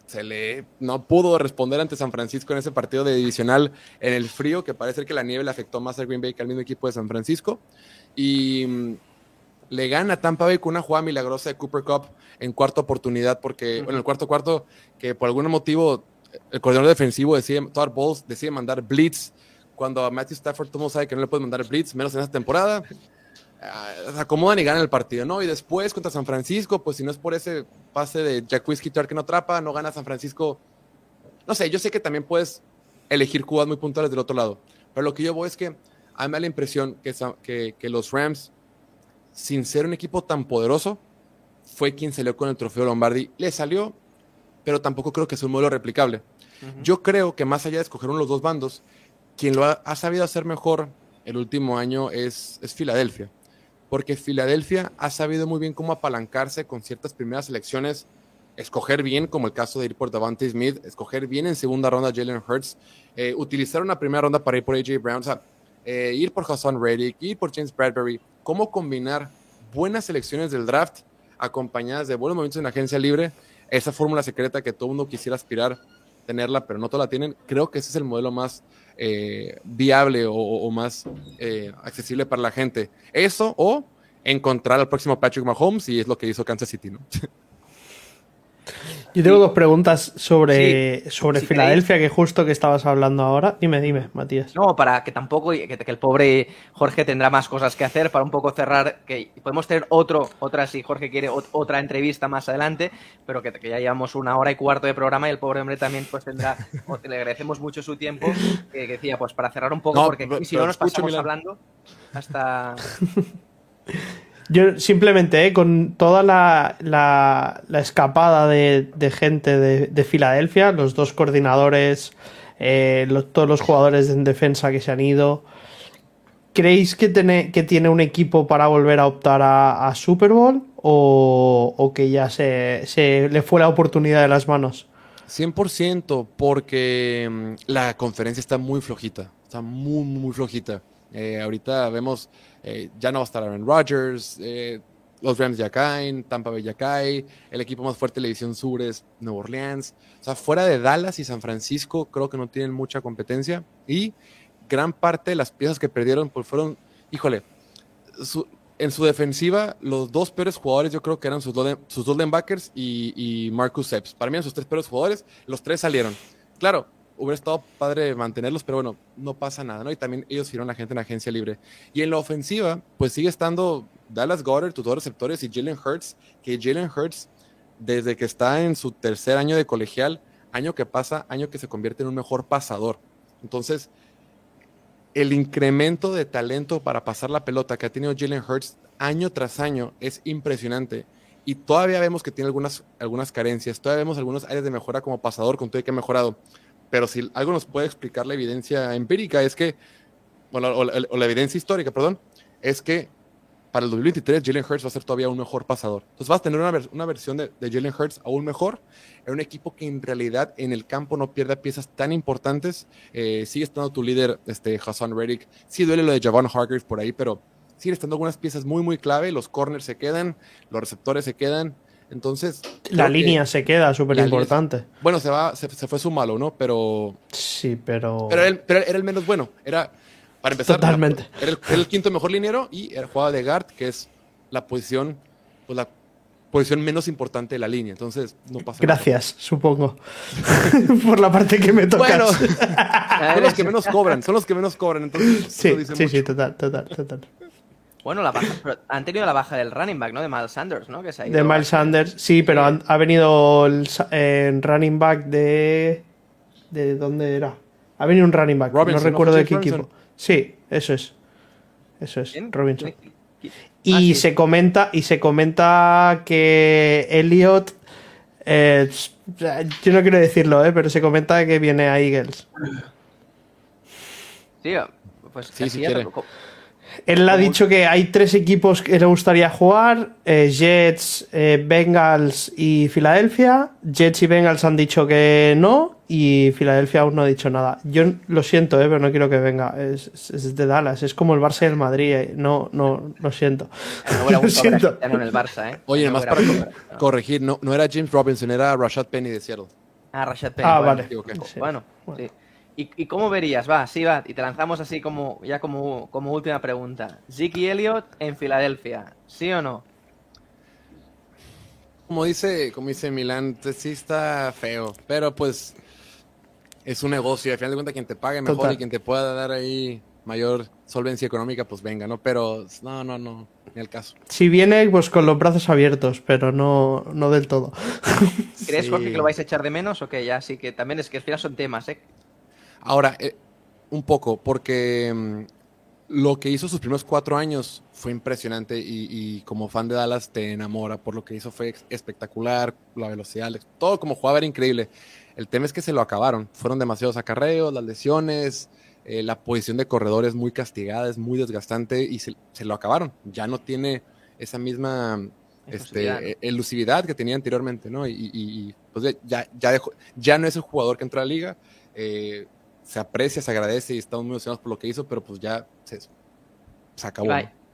se le no pudo responder ante San Francisco en ese partido de divisional en el frío, que parece que la nieve le afectó más a Green Bay que al mismo equipo de San Francisco. Y mm, le gana Tampa Bay con una jugada milagrosa de Cooper Cup en cuarta oportunidad, porque en el cuarto cuarto, que por algún motivo el coordinador defensivo decide, Todd Bowles decide mandar blitz cuando a Matthew Stafford todo sabe que no le puede mandar blitz, menos en esta temporada, uh, se acomodan y ganan el partido, ¿no? Y después contra San Francisco, pues si no es por ese pase de Jack Whiskey que no atrapa, no gana San Francisco. No sé, yo sé que también puedes elegir jugadas muy puntuales del otro lado, pero lo que yo voy es que a mí me da la impresión que, que, que los Rams, sin ser un equipo tan poderoso, fue quien salió con el trofeo Lombardi. Le salió, pero tampoco creo que sea un modelo replicable. Yo creo que más allá de escoger uno de los dos bandos, quien lo ha, sabido hacer mejor el último año es, es Filadelfia, porque Filadelfia ha sabido muy bien cómo apalancarse con ciertas primeras elecciones, escoger bien, como el caso de ir por Davante Smith, escoger bien en segunda ronda Jalen Hurts, eh, utilizar una primera ronda para ir por AJ Brown, o sea, eh, ir por Hassan Reddick, ir por James Bradbury, cómo combinar buenas selecciones del draft acompañadas de buenos momentos en agencia libre, esa fórmula secreta que todo mundo quisiera aspirar tenerla, pero no toda la tienen. Creo que ese es el modelo más eh, viable o, más eh, accesible para la gente. Eso o encontrar al próximo Patrick Mahomes y es lo que hizo Kansas City, ¿no? *laughs* Yo tengo dos preguntas sobre, sobre Filadelfia, que justo que estabas hablando ahora. Dime, dime, Matías. No, para que tampoco, que, que, el pobre Jorge tendrá más cosas que hacer, para un poco cerrar, que podemos tener otro, otra si Jorge quiere, otra entrevista más adelante, pero que, ya llevamos una hora y cuarto de programa y el pobre hombre también pues tendrá, le agradecemos mucho su tiempo, que, decía, pues para cerrar un poco, porque si no nos pasamos hablando hasta... *laughs* Yo simplemente, eh, con toda la, la, escapada de, gente de, Filadelfia, los dos coordinadores, eh, todos los jugadores en defensa que se han ido, ¿creéis que tiene, que tiene un equipo para volver a optar a, Super Bowl o, que ya se, se, le fue la oportunidad de las manos? 100%, porque mm, la conferencia está muy flojita, está muy, muy flojita. Eh, ahorita vemos eh, ya no va a estar Aaron Rodgers, eh, los Rams ya caen, Tampa Bay ya cae, el equipo más fuerte de la división sur es Nueva Orleans. O sea, fuera de Dallas y San Francisco, creo que no tienen mucha competencia. Y gran parte de las piezas que perdieron pues fueron, híjole, en su defensiva, los dos peores jugadores yo creo que eran sus dos, sus y, y Marcus Epps. Para mí eran sus tres peores jugadores, los tres salieron. Claro, hubiera estado padre mantenerlos, pero bueno, no pasa nada, ¿no? Y también ellos firman a gente en agencia libre. Y en la ofensiva, pues sigue estando Dallas Goddard, tus dos receptores, y Jalen Hurts, que Jalen Hurts desde que está en su tercer año de colegial, año que pasa, año que se convierte en un mejor pasador. Entonces, el incremento de talento para pasar la pelota que ha tenido Jalen Hurts año tras año es impresionante. Y todavía vemos que tiene algunas, algunas carencias, todavía vemos algunas áreas de mejora como pasador, con todo que ha mejorado. Pero si algo nos puede explicar la evidencia empírica es que, bueno, o la evidencia histórica, perdón, es que para el 2023 Jalen Hurts va a ser todavía un mejor pasador. Entonces vas a tener una, una versión de, de, Jalen Hurts aún mejor, en un equipo que en realidad en el campo no pierda piezas tan importantes. Eh, sigue estando tu líder, este, Hassan Reddick. Sí duele lo de Javon Hargrave por ahí, pero sigue estando algunas piezas muy, muy clave. Los corners se quedan, los receptores se quedan. Entonces. La línea se queda súper importante. Bueno, se, va, se, fue su malo, ¿no? Pero. Sí, pero. Pero, pero era el menos bueno. Era para empezar, Totalmente. Era, el, quinto mejor liniero y era jugaba de guard, que es la posición, pues la posición menos importante de la línea. Entonces, no pasa Gracias, supongo. *laughs* Por la parte que me toca. Bueno, *laughs* son los que menos cobran, son los que menos cobran. Entonces, sí, sí, sí, total, total, total. Bueno, la baja, han tenido la baja del running back, ¿no? De Miles Sanders, ¿no? Que se ha de Miles Sanders, sí, pero ha, venido el running back de... ¿De dónde era? Ha venido un running back, no recuerdo de qué equipo. Sí, eso es. Eso es, Robinson. Y ah, se comenta, y se comenta que Elliot. Eh, yo no quiero decirlo, eh, pero se comenta que viene a Eagles. Sí, pues sí, si quiere. Él ha dicho que hay tres equipos que le gustaría jugar: eh, Jets, eh, Bengals y Filadelfia. Jets y Bengals han dicho que no y Filadelfia aún no ha dicho nada. Yo lo siento, eh, pero no quiero que venga. Es, de Dallas, es como el Barça y el Madrid. No, no, lo siento. No *laughs* lo siento. En el Barça, ¿eh? Oye, más para corregir, no, no era James Robinson, era Rashad Penny de Seattle. Ah, Rashad Penny. Ah, vale. Bueno, sí. ¿Y, cómo verías? Va, sí, va. Y te lanzamos así como ya como, como última pregunta. Zeke Elliott en Filadelfia, ¿sí o no? Como dice, como dice Milán, sí está feo, pero pues es un negocio. Al final de cuentas, quien te pague mejor y quien te pueda dar ahí mayor solvencia económica, pues venga, ¿no? Pero no, no, no, ni el caso. Si viene, pues con los brazos abiertos, pero no, no del todo. ¿Crees, Jorge, que lo vais a echar de menos o que ya sí que también es que al final son temas, ¿eh? Ahora, eh, un poco, porque mm, lo que hizo sus primeros cuatro años fue impresionante y, como fan de Dallas te enamora por lo que hizo fue espectacular, la velocidad, todo como jugaba era increíble. El tema es que se lo acabaron, fueron demasiados acarreos, las lesiones, eh, la posición de corredores muy castigada, es muy desgastante y se, lo acabaron. Ya no tiene esa misma este, elusividad que tenía anteriormente, ¿no? Y, pues ya, ya, dejó, ya no es el jugador que entró a la liga. Eh, se aprecia, se agradece y estamos muy emocionados por lo que hizo, pero pues ya se, acabó.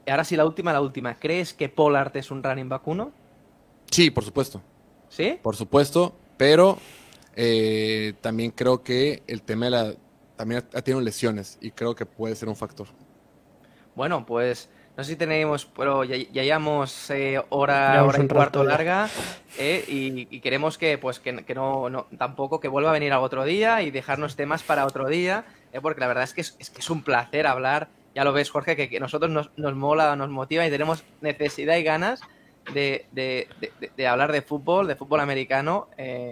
Y ahora sí, la última, la última. ¿Crees que Pollard es un running back uno? Sí, por supuesto. ¿Sí? Por supuesto, pero eh, también creo que el tema de la... También ha tenido lesiones y creo que puede ser un factor. Bueno, pues no sé si tenemos, pero ya, ya llevamos eh, hora, hora y cuarto larga eh, y, queremos que, pues, que, no, no, tampoco que vuelva a venir a otro día y dejarnos temas para otro día, eh, porque la verdad es que es, que es un placer hablar. Ya lo ves, Jorge, que, que nosotros nos, nos, mola, nos motiva y tenemos necesidad y ganas de, de, de, hablar de fútbol, de fútbol americano,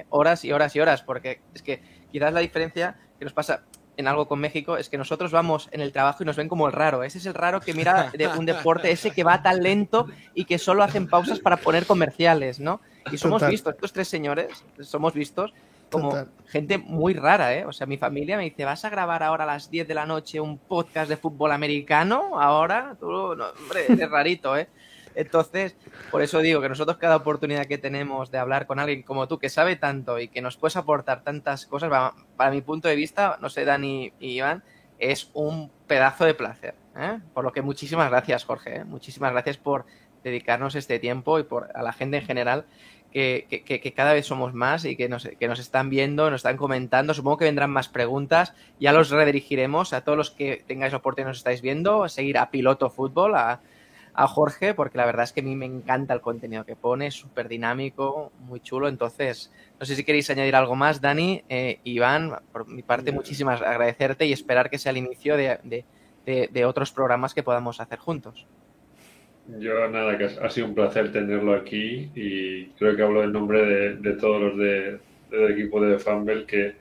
horas y horas y horas, porque es que quizás la diferencia que nos pasa en algo con México es que nosotros vamos en el trabajo y nos ven como el raro. Ese es el raro que mira de un deporte, ese que va tan lento y que solo hacen pausas para poner comerciales, ¿no? Y somos vistos, estos tres señores, somos vistos como gente muy rara, ¿eh? O sea, mi familia me dice, ¿vas a grabar ahora a las 10 de la noche un podcast de fútbol americano? Ahora, tú, no, hombre, eres rarito, ¿eh? Entonces, por eso digo que nosotros cada oportunidad que tenemos de hablar con alguien como tú que sabe tanto y que nos puedes aportar tantas cosas, para, mi punto de vista, no sé, Dani y Iván, es un pedazo de placer. ¿eh? Por lo que muchísimas gracias, Jorge. ¿eh? Muchísimas gracias por dedicarnos este tiempo y por a la gente en general que, cada vez somos más y que nos, que nos están viendo, nos están comentando. Supongo que vendrán más preguntas. Ya los redirigiremos a todos los que tengáis la oportunidad nos estáis viendo, a seguir a Piloto Fútbol, a, a Jorge, porque la verdad es que a mí me encanta el contenido que pone, súper dinámico, muy chulo. Entonces, no sé si queréis añadir algo más, Dani, eh, Iván, por mi parte, muchísimas agradecerte y esperar que sea el inicio de, otros programas que podamos hacer juntos. Yo nada, que ha sido un placer tenerlo aquí y creo que hablo en nombre de, de todos los de, del equipo de Fumble que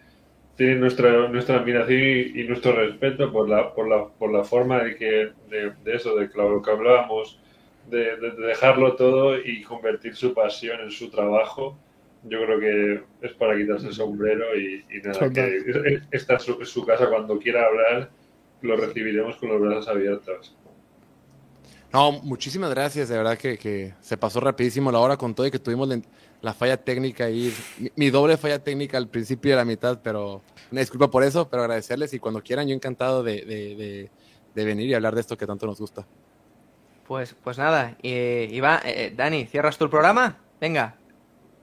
tienen nuestra, nuestra admiración y, y, nuestro respeto por la, por la, por la forma de, que, de, de eso, de lo que hablábamos, de, de, dejarlo todo y convertir su pasión en su trabajo. Yo creo que es para quitarse el sombrero y, y nada, que esta es su, su casa cuando quiera hablar, lo recibiremos con los brazos abiertos. No, muchísimas gracias, de verdad que, que, se pasó rapidísimo la hora con todo y que tuvimos la, la falla técnica ahí, mi, mi, doble falla técnica al principio de la mitad, pero una disculpa por eso, pero agradecerles y cuando quieran yo encantado de, de, de, de venir y hablar de esto que tanto nos gusta. Pues, pues nada, eh, Iván, eh, Dani, ¿cierras tú el programa? Venga.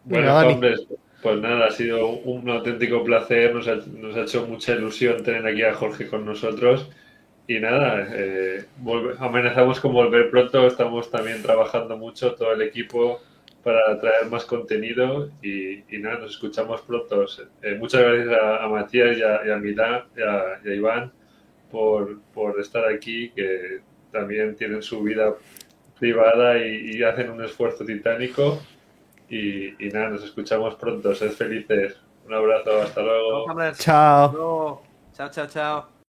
Bueno, Venga, hombres, pues nada, ha sido un auténtico placer, nos ha, nos ha hecho mucha ilusión tener aquí a Jorge con nosotros. Y nada, eh, amenazamos con volver pronto, estamos también trabajando mucho todo el equipo para traer más contenido y, y nada, nos escuchamos pronto. Eh, muchas gracias a, a Matías y a, y a Milán y a, y a Iván por, por, estar aquí, que también tienen su vida privada y, y hacen un esfuerzo titánico. Y, y, nada, nos escuchamos pronto, sed felices. Un abrazo, hasta luego. Chao. Chao, chao, chao.